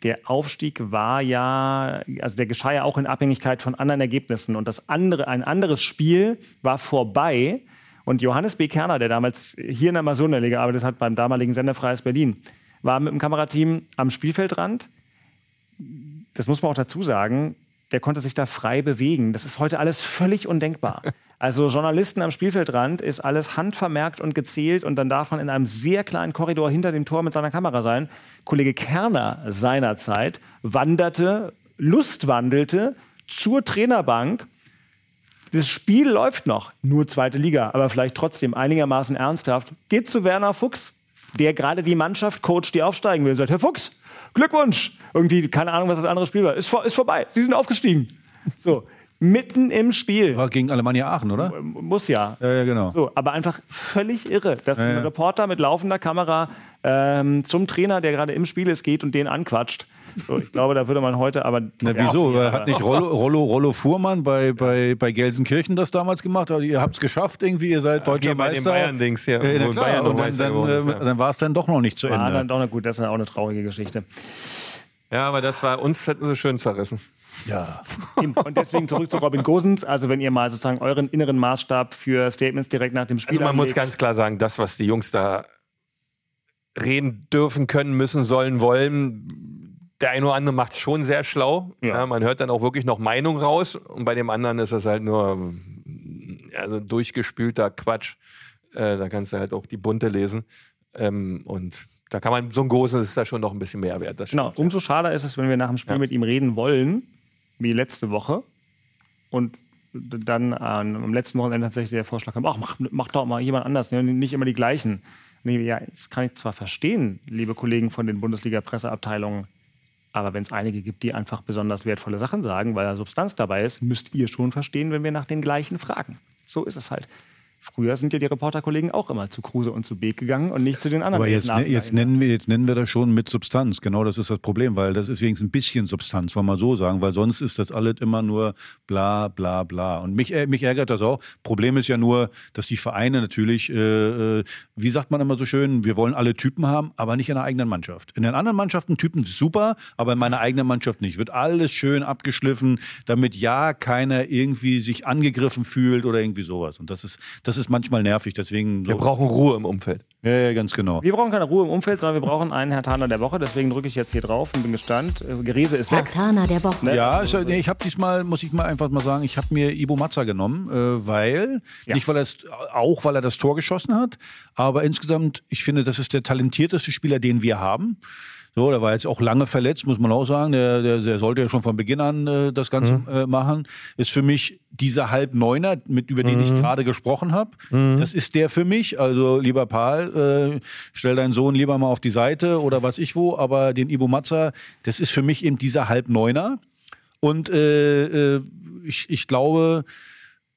der Aufstieg war ja, also der geschah ja auch in Abhängigkeit von anderen Ergebnissen. Und das andere, ein anderes Spiel war vorbei. Und Johannes B. Kerner, der damals hier in der Amazonallee gearbeitet hat, beim damaligen Sender Freies Berlin, war mit dem Kamerateam am Spielfeldrand. Das muss man auch dazu sagen, der konnte sich da frei bewegen. Das ist heute alles völlig undenkbar. Also Journalisten am Spielfeldrand ist alles handvermerkt und gezählt und dann darf man in einem sehr kleinen Korridor hinter dem Tor mit seiner Kamera sein. Kollege Kerner seinerzeit wanderte, lustwandelte zur Trainerbank. Das Spiel läuft noch, nur zweite Liga, aber vielleicht trotzdem einigermaßen ernsthaft. Geht zu Werner Fuchs, der gerade die Mannschaft coacht, die aufsteigen will. Sagt, Herr Fuchs, Glückwunsch! Irgendwie, keine Ahnung, was das andere Spiel war. Ist, ist vorbei. Sie sind aufgestiegen. So, Mitten im Spiel. War gegen Alemannia Aachen, oder? Muss ja. Ja, ja genau. So, aber einfach völlig irre, dass ein Reporter mit laufender Kamera ähm, zum Trainer, der gerade im Spiel ist, geht und den anquatscht. So, ich glaube, da würde man heute aber. Na, wieso? Ja, Hat nicht Rollo, Rollo, Rollo Fuhrmann bei, bei, bei Gelsenkirchen das damals gemacht? Also ihr habt es geschafft irgendwie, ihr seid deutscher Meister. Bayern-Dings hier. Äh, na, klar, Bayern und dann, dann, äh, dann war es dann doch noch nicht zu Ende. Ah, dann doch, na gut, das ist auch eine traurige Geschichte. Ja, aber das war, uns hätten sie schön zerrissen. Ja. Und deswegen zurück zu Robin Gosens. Also wenn ihr mal sozusagen euren inneren Maßstab für Statements direkt nach dem Spiel Also man anlegt. muss ganz klar sagen, das, was die Jungs da reden dürfen, können, müssen, sollen, wollen, der eine oder andere macht es schon sehr schlau. Ja. Ja, man hört dann auch wirklich noch Meinung raus. Und bei dem anderen ist das halt nur also durchgespülter Quatsch. Äh, da kannst du halt auch die Bunte lesen. Ähm, und da kann man, so ein großes ist da schon noch ein bisschen mehr wert. genau, umso schade ist es, wenn wir nach dem Spiel ja. mit ihm reden wollen, wie letzte Woche. Und dann am letzten Wochenende tatsächlich der Vorschlag kam, ach, mach, mach doch mal jemand anders, ne, nicht immer die gleichen. Ja, das kann ich zwar verstehen, liebe Kollegen von den Bundesliga-Presseabteilungen, aber wenn es einige gibt, die einfach besonders wertvolle Sachen sagen, weil da Substanz dabei ist, müsst ihr schon verstehen, wenn wir nach den gleichen fragen. So ist es halt. Früher sind ja die Reporterkollegen auch immer zu Kruse und zu Beek gegangen und nicht zu den anderen. Aber jetzt, ne, jetzt, nennen wir, jetzt nennen wir das schon mit Substanz. Genau das ist das Problem, weil das ist wenigstens ein bisschen Substanz, wollen wir mal so sagen, weil sonst ist das alles immer nur bla bla bla. Und mich, äh, mich ärgert das auch. Problem ist ja nur, dass die Vereine natürlich, äh, äh, wie sagt man immer so schön, wir wollen alle Typen haben, aber nicht in der eigenen Mannschaft. In den anderen Mannschaften Typen super, aber in meiner eigenen Mannschaft nicht. Wird alles schön abgeschliffen, damit ja keiner irgendwie sich angegriffen fühlt oder irgendwie sowas. Und das ist, das ist manchmal nervig. Deswegen so. Wir brauchen Ruhe im Umfeld. Ja, ja, ganz genau. Wir brauchen keine Ruhe im Umfeld, sondern wir brauchen einen Herr Taner der Woche. Deswegen drücke ich jetzt hier drauf und bin gespannt. Äh, Gerese ist Herr weg. Taner der Woche. Ne? Ja, ich, nee, ich habe diesmal, muss ich mal einfach mal sagen, ich habe mir Ibo Matza genommen, äh, weil, ja. nicht weil er auch weil er das Tor geschossen hat, aber insgesamt, ich finde, das ist der talentierteste Spieler, den wir haben. So, der war jetzt auch lange verletzt, muss man auch sagen. Der, der, der sollte ja schon von Beginn an äh, das Ganze mhm. äh, machen. Ist für mich dieser Halbneuner, mit über den mhm. ich gerade gesprochen habe. Mhm. Das ist der für mich. Also lieber Paul, äh, stell deinen Sohn lieber mal auf die Seite oder was ich wo. Aber den Ibo Matza, das ist für mich eben dieser Halbneuner. Und äh, äh, ich, ich glaube,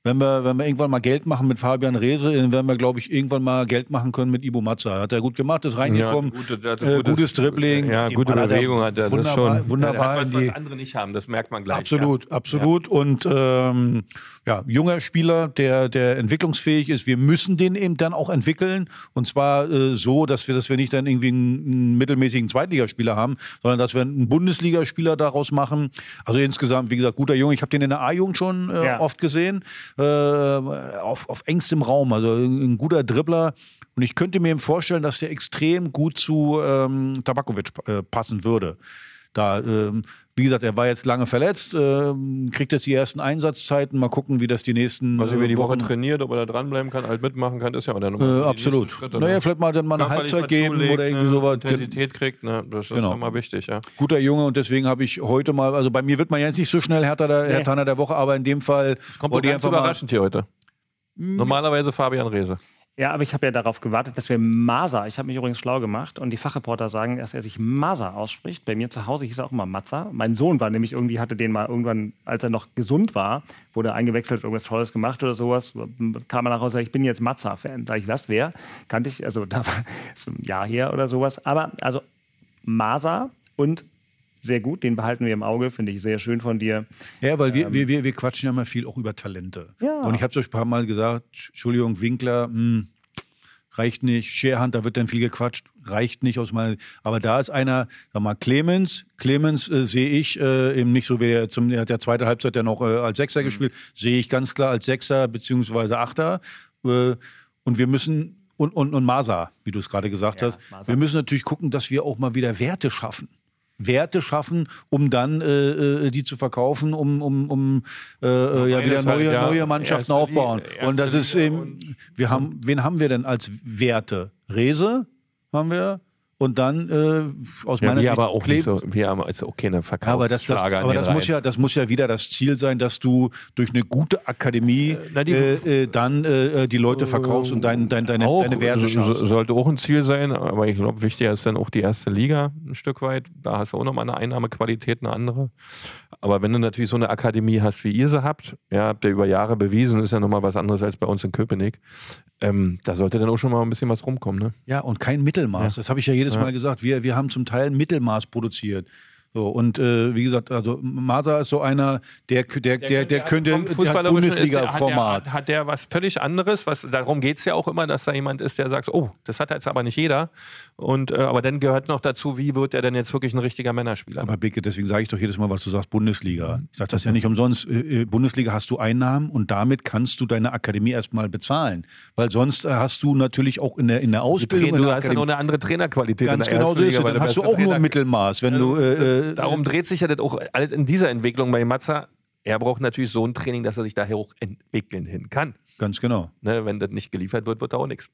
wenn wir, wenn wir irgendwann mal Geld machen mit Fabian Reese, dann werden wir, glaube ich, irgendwann mal Geld machen können mit Ibo Mazza. Hat er gut gemacht, ist reingekommen. Ja, gute, äh, gutes, gutes, Dribbling. Ja, gute Bewegung hat er. Wunderbar, das schon. Wunderbar. Ja, hat was, was andere nicht haben, das merkt man gleich. Absolut, ja. absolut. Und ähm, ja, junger Spieler, der, der entwicklungsfähig ist. Wir müssen den eben dann auch entwickeln. Und zwar äh, so, dass wir, dass wir nicht dann irgendwie einen, einen mittelmäßigen Zweitligaspieler haben, sondern dass wir einen Bundesligaspieler daraus machen. Also insgesamt, wie gesagt, guter Junge. Ich habe den in der A-Jugend schon äh, oft gesehen äh, auf, auf engstem Raum. Also ein, ein, guter Dribbler. Und ich könnte mir vorstellen, dass der extrem gut zu ähm, Tabakovic äh, passen würde. Da, ähm, wie gesagt, er war jetzt lange verletzt, ähm, kriegt jetzt die ersten Einsatzzeiten. Mal gucken, wie das die nächsten. Also, wie die Woche trainiert, ob er da dranbleiben kann, halt mitmachen kann, ist ja auch der Nummer. Äh, absolut. Naja, ne? vielleicht mal dann mal eine Halbzeit geben zulegt, oder irgendwie ne, sowas. Intensität kriegt, ne? das ist genau. immer wichtig, ja. Guter Junge und deswegen habe ich heute mal, also bei mir wird man jetzt nicht so schnell Hertha der, nee. Herr Tanner der Woche, aber in dem Fall. Kommt doch ganz überraschend hier heute. Hm. Normalerweise Fabian Rehse. Ja, aber ich habe ja darauf gewartet, dass wir Masa, ich habe mich übrigens schlau gemacht und die Fachreporter sagen, dass er sich Masa ausspricht. Bei mir zu Hause hieß er auch immer Matza. Mein Sohn war nämlich irgendwie, hatte den mal irgendwann, als er noch gesund war, wurde eingewechselt, irgendwas Tolles gemacht oder sowas, kam er nach Hause, ich bin jetzt Matza-Fan. Da ich, was, wer? Kannte ich, also da war es ein Jahr her oder sowas. Aber also Masa und sehr gut, den behalten wir im Auge, finde ich sehr schön von dir. Ja, weil wir, ähm, wir, wir, wir quatschen ja mal viel auch über Talente. Ja. Und ich habe es euch ein paar Mal gesagt, Entschuldigung, Winkler, mh, hm, reicht nicht. Scherhand, da wird dann viel gequatscht, reicht nicht aus meiner. Aber da ist einer, sag mal, Clemens. Clemens äh, sehe ich äh, eben nicht so wie er zum, er hat der zweite Halbzeit ja noch äh, als Sechser mhm. gespielt, sehe ich ganz klar als Sechser beziehungsweise Achter. Äh, und wir müssen und, und, und Masa, wie du es gerade gesagt ja, hast. Masa. Wir müssen natürlich gucken, dass wir auch mal wieder Werte schaffen. Werte schaffen, um dann äh, äh, die zu verkaufen, um, um, um äh, äh ja, wieder neue, neue Mannschaften aufbauen. und das ist eben, wir haben, wen haben wir denn als Werte? Rese haben wir, und dann äh, aus ja, meiner wir aber auch nicht so, wir haben also okay eine Verkaufsschlager aber das, das, aber das muss ja das muss ja wieder das Ziel sein dass du durch eine gute Akademie äh, na, die, äh, äh dann äh, die Leute verkaufst und dein, dein, deine, auch, deine Werte schaffst. sollte auch ein Ziel sein aber ich glaube wichtiger ist dann auch die erste Liga ein Stück weit. Da hast du auch nochmal eine Einnahmequalität eine andere aber wenn du natürlich so eine Akademie hast wie ihr sie habt ja habt ihr über Jahre bewiesen ist ja nochmal was anderes als bei uns in Köpenick ähm, da sollte dann auch schon mal ein bisschen was rumkommen, ne? Ja, und kein Mittelmaß. Ja. Das habe ich ja jedes ja. Mal gesagt. Wir, wir haben zum Teil Mittelmaß produziert. So, und äh, wie gesagt, also Masa ist so einer, der, der, der, der, der könnte Bundesliga-Format. Hat, hat, der was völlig anderes? Was, darum geht es ja auch immer, dass da jemand ist, der sagt, oh, das hat jetzt aber nicht jeder. Und, äh, aber dann gehört noch dazu, wie wird er denn jetzt wirklich ein richtiger Männerspieler? Aber Bicke, deswegen sage ich doch jedes Mal, was du sagst, Bundesliga. Ich sage das ja nicht umsonst. Äh, äh, Bundesliga hast du Einnahmen und damit kannst du deine Akademie erstmal bezahlen. Weil sonst äh, hast du natürlich auch in der, in der Ausbildung. Du hast ja noch eine andere Trainerqualität. Ganz genau so ist es. Dann hast du auch Trainer nur Mittelmaß. Wenn du, äh, Darum dreht sich ja das auch alles in dieser Entwicklung bei Matza. Er braucht natürlich so ein Training, dass er sich daher auch entwickeln hin kann. Ganz genau. Ne, wenn das nicht geliefert wird, wird da auch nichts.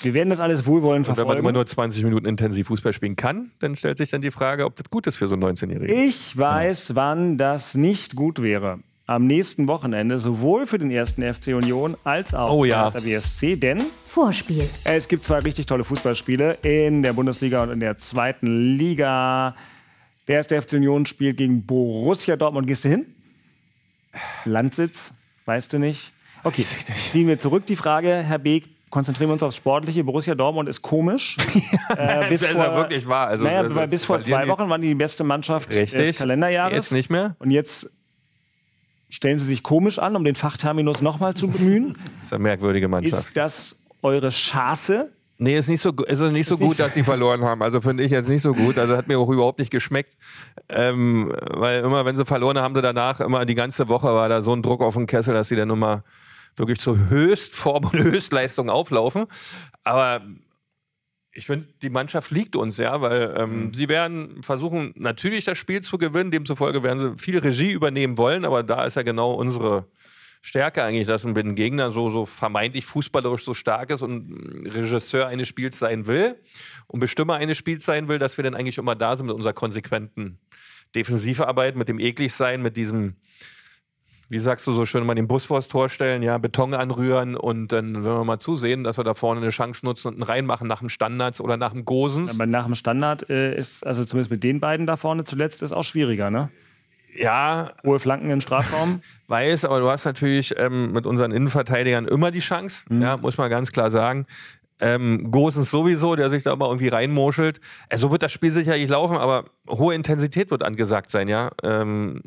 Wir werden das alles wohlwollend verfolgen. Und wenn man immer nur 20 Minuten intensiv Fußball spielen kann, dann stellt sich dann die Frage, ob das gut ist für so einen 19-Jährigen. Ich weiß, ja. wann das nicht gut wäre. Am nächsten Wochenende, sowohl für den ersten FC Union als auch oh, ja. für der BSC, denn Vorspiel. Es gibt zwei richtig tolle Fußballspiele in der Bundesliga und in der zweiten Liga. Der erste FC Union spielt gegen Borussia Dortmund. Gehst du hin? Landsitz? Weißt du nicht? Okay, ziehen wir zurück die Frage, Herr Beek. Konzentrieren wir uns aufs Sportliche. Borussia Dortmund ist komisch. äh, bis das ist ja wirklich wahr. Also, naja, bis vor zwei Wochen waren die die beste Mannschaft Richtig. des Kalenderjahres. Jetzt nicht mehr. Und jetzt stellen sie sich komisch an, um den Fachterminus nochmal zu bemühen. das ist eine merkwürdige Mannschaft. Ist das eure Chance? Nee, ist nicht so, ist nicht so gut, dass sie verloren haben. Also finde ich jetzt nicht so gut. Also hat mir auch überhaupt nicht geschmeckt. Ähm, weil immer, wenn sie verloren haben, sie danach immer die ganze Woche war da so ein Druck auf den Kessel, dass sie dann immer wirklich zur Höchstform und Höchstleistung auflaufen. Aber ich finde, die Mannschaft liegt uns, ja, weil ähm, mhm. sie werden versuchen, natürlich das Spiel zu gewinnen. Demzufolge werden sie viel Regie übernehmen wollen, aber da ist ja genau unsere Stärke eigentlich, dass ein Gegner so, so vermeintlich fußballerisch so stark ist und Regisseur eines Spiels sein will und Bestimmer eines Spiels sein will, dass wir dann eigentlich immer da sind mit unserer konsequenten Defensivarbeit, mit dem Ekligsein, mit diesem wie sagst du so schön, mal den Bus vors Tor stellen, ja, Beton anrühren und dann, wenn wir mal zusehen, dass wir da vorne eine Chance nutzen und einen reinmachen nach dem Standards oder nach dem Gosens. Aber nach dem Standard äh, ist, also zumindest mit den beiden da vorne zuletzt, ist auch schwieriger, ne? Ja. Hohe Flanken im Strafraum. Weiß, aber du hast natürlich ähm, mit unseren Innenverteidigern immer die Chance, mhm. ja, muss man ganz klar sagen. Ähm, Gosens sowieso, der sich da mal irgendwie reinmoschelt. Äh, so wird das Spiel sicherlich laufen, aber hohe Intensität wird angesagt sein, ja. Ähm,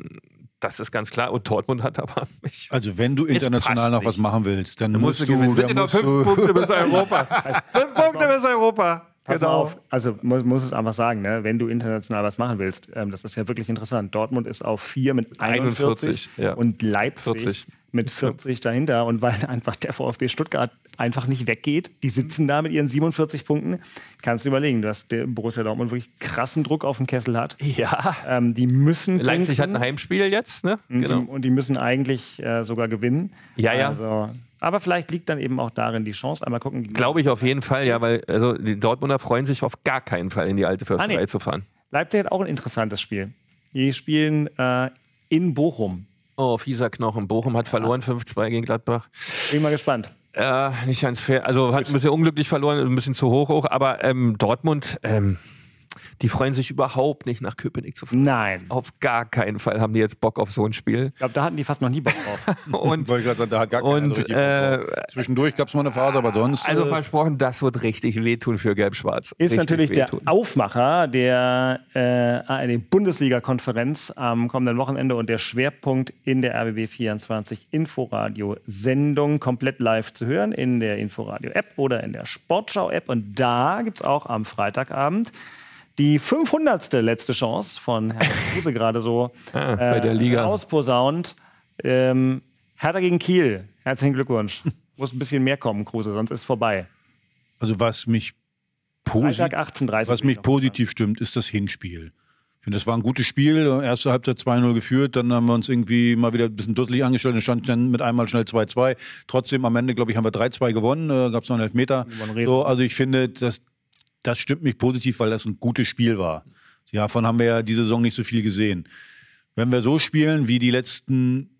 das ist ganz klar. Und Dortmund hat aber mich. Also wenn du international noch was machen willst, dann, dann musst, du. Gewinnen. Sind noch fünf Punkte bis Europa. fünf Punkte bis Europa. Pass genau. auf, also muss, muss es einfach sagen, ne? wenn du international was machen willst, ähm, das ist ja wirklich interessant. Dortmund ist auf vier mit 41, 41 ja. und Leipzig 40. mit 40 dahinter. Und weil einfach der VfB Stuttgart einfach nicht weggeht, die sitzen da mit ihren 47 Punkten, kannst du überlegen, dass der Borussia Dortmund wirklich krassen Druck auf dem Kessel hat. Ja. Ähm, die müssen. Leipzig hat ein Heimspiel jetzt, ne? Und, genau. die, und die müssen eigentlich äh, sogar gewinnen. Ja, ja. Also, aber vielleicht liegt dann eben auch darin die Chance. Einmal gucken. Glaube ich auf jeden Fall, ja, weil also die Dortmunder freuen sich auf gar keinen Fall in die alte Försterei ah, nee. zu fahren. Leipzig hat auch ein interessantes Spiel. Die spielen äh, in Bochum. Oh, fieser Knochen. Bochum hat verloren, ah. 5-2 gegen Gladbach. Bin mal gespannt. Äh, nicht ganz fair. Also hat ein bisschen unglücklich verloren, ein bisschen zu hoch auch. Aber ähm, Dortmund, ähm, die freuen sich überhaupt nicht, nach Köpenick zu fahren. Nein. Auf gar keinen Fall haben die jetzt Bock auf so ein Spiel. Ich glaube, da hatten die fast noch nie Bock drauf. und, Wollte ich sagen, da hat gar keiner und, äh, Zwischendurch gab es mal eine Phase, aber sonst. Also äh, versprochen, das wird richtig wehtun für Gelb-Schwarz. Ist richtig natürlich wehtun. der Aufmacher der äh, Bundesliga-Konferenz am kommenden Wochenende und der Schwerpunkt in der RBB 24 Inforadio-Sendung komplett live zu hören in der Inforadio-App oder in der Sportschau-App. Und da gibt es auch am Freitagabend die 500. letzte Chance von Herrn Kruse gerade so ah, bei der Liga. Äh, ausposaunt. Ähm, Hertha gegen Kiel. Herzlichen Glückwunsch. Muss ein bisschen mehr kommen, Kruse, sonst ist es vorbei. Also was mich, posi was mich positiv stimmt, ist das Hinspiel. Ich finde, das war ein gutes Spiel. Erste Halbzeit 2-0 geführt, dann haben wir uns irgendwie mal wieder ein bisschen dusselig angestellt und stand dann mit einmal schnell 2-2. Trotzdem am Ende, glaube ich, haben wir 3-2 gewonnen. Äh, Gab es noch einen Elfmeter. So, also ich finde, das, das stimmt mich positiv, weil das ein gutes Spiel war. Ja, davon haben wir ja diese Saison nicht so viel gesehen. Wenn wir so spielen wie die letzten,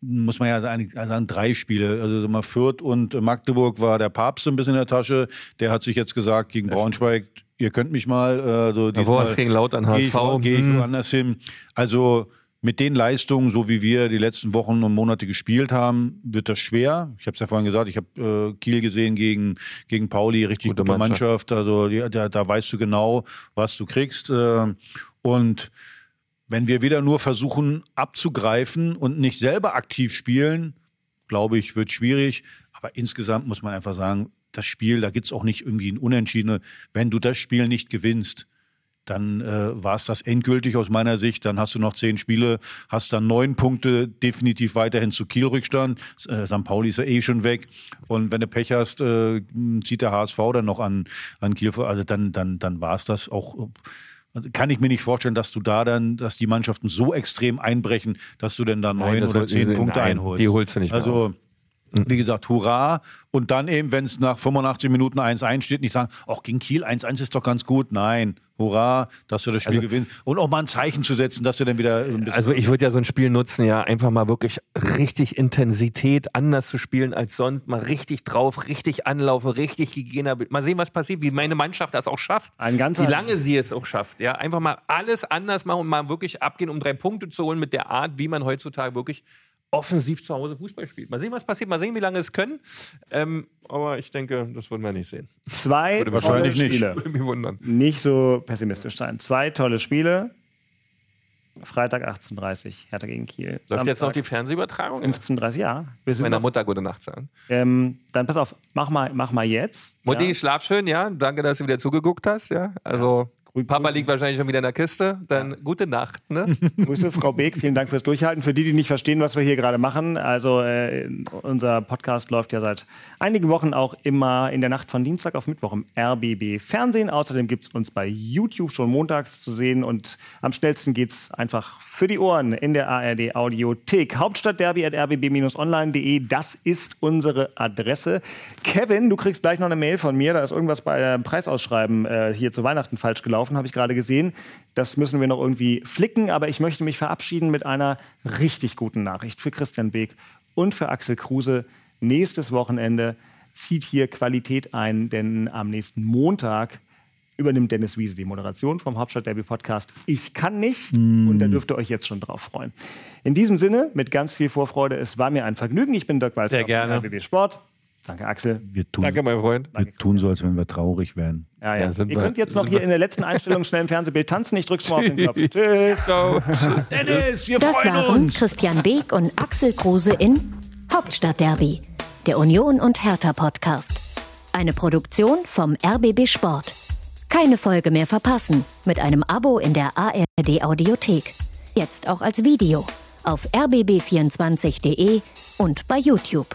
muss man ja sagen, sagen drei Spiele. Also mal Fürth und Magdeburg war der Papst ein bisschen in der Tasche. Der hat sich jetzt gesagt gegen Braunschweig, ihr könnt mich mal. Äh, so diesmal, gegen Laut an HSV. Gehe ich, geh ich hm. woanders hin. Also mit den Leistungen, so wie wir die letzten Wochen und Monate gespielt haben, wird das schwer. Ich habe es ja vorhin gesagt, ich habe äh, Kiel gesehen gegen, gegen Pauli, richtig gute, gute Mannschaft. Mannschaft. Also die, da, da weißt du genau, was du kriegst. Äh, und wenn wir wieder nur versuchen abzugreifen und nicht selber aktiv spielen, glaube ich, wird schwierig. Aber insgesamt muss man einfach sagen, das Spiel, da gibt es auch nicht irgendwie ein Unentschiedene. Wenn du das Spiel nicht gewinnst, dann äh, war es das endgültig aus meiner Sicht. Dann hast du noch zehn Spiele, hast dann neun Punkte, definitiv weiterhin zu Kiel-Rückstand. Äh, St. Pauli ist ja eh schon weg. Und wenn du Pech hast, äh, zieht der HSV dann noch an, an Kiel. Also dann, dann, dann war es das auch. Kann ich mir nicht vorstellen, dass du da dann, dass die Mannschaften so extrem einbrechen, dass du denn da neun oder zehn Punkte nein, einholst. Die holst du nicht. Mehr also. Wie gesagt, hurra. Und dann eben, wenn es nach 85 Minuten 1-1 steht, nicht sagen, ach, gegen Kiel 1-1 ist doch ganz gut. Nein, hurra, dass du das Spiel also, gewinnst. Und auch mal ein Zeichen zu setzen, dass du dann wieder. Also ich würde ja so ein Spiel nutzen, ja, einfach mal wirklich richtig Intensität anders zu spielen als sonst. Mal richtig drauf, richtig anlaufen, richtig gegebener. Mal sehen, was passiert, wie meine Mannschaft das auch schafft. Ein wie lange sie es auch schafft. Ja, einfach mal alles anders machen und mal wirklich abgehen, um drei Punkte zu holen mit der Art, wie man heutzutage wirklich offensiv zu Hause Fußball spielt. Mal sehen, was passiert, mal sehen, wie lange es können. Ähm, aber ich denke, das würden wir nicht sehen. Zwei Würde mich tolle wahrscheinlich nicht. Spiele. Würde mich wundern. Nicht so pessimistisch sein. Zwei tolle Spiele. Freitag 18.30 Hertha gegen Kiel. Läuft jetzt noch die Samstag Fernsehübertragung? 15.30 ja. Wir sind Meiner noch, Mutter gute Nacht sagen. ähm, dann pass auf, mach mal, mach mal jetzt. Mutti, ja. schlaf schön, ja. Danke, dass du wieder zugeguckt hast, ja. Also, Grü- Papa Grüße. liegt wahrscheinlich schon wieder in der Kiste. Dann gute Nacht, ne? Grüße, Frau Beek. Vielen Dank fürs Durchhalten. Für die, die nicht verstehen, was wir hier gerade machen. Also, äh, unser Podcast läuft ja seit einigen Wochen auch immer in der Nacht von Dienstag auf Mittwoch im RBB Fernsehen. Außerdem gibt es uns bei YouTube schon montags zu sehen. Und am schnellsten geht es einfach für die Ohren in der ARD Audiothek. Hauptstadtderby at rbb-online.de. Das ist unsere Adresse. Kevin, du kriegst gleich noch eine Mail von mir. Da ist irgendwas bei dem Preisausschreiben äh, hier zu Weihnachten falsch gelaufen, habe ich gerade gesehen. Das müssen wir noch irgendwie flicken. Aber ich möchte mich verabschieden mit einer richtig guten Nachricht für Christian Beek und für Axel Kruse. Nächstes Wochenende zieht hier Qualität ein, denn am nächsten Montag übernimmt Dennis Wiese die Moderation vom Hauptstadt Derby Podcast. Ich kann nicht und da dürft ihr euch jetzt schon drauf freuen. In diesem Sinne, mit ganz viel Vorfreude, es war mir ein Vergnügen. Ich bin Dirk Walzer Sehr gerne. von RBB Sport. Danke, Axel. Wir tun, Danke, mein Freund. wir tun so, als wenn wir traurig wären. Ja, ja. Ihr wir- könnt jetzt noch hier in der letzten Einstellung schnell im Fernsehbild tanzen. Ich drück's mal auf den Knopf. Tschüss. Tschüss. Dennis, wir Das waren Christian Beek und Axel Kruse in Hauptstadtderby, der Union und Hertha Podcast. Eine Produktion vom RBB Sport. Keine Folge mehr verpassen mit einem Abo in der ARD Audiothek. Jetzt auch als Video auf rbb24.de und bei YouTube.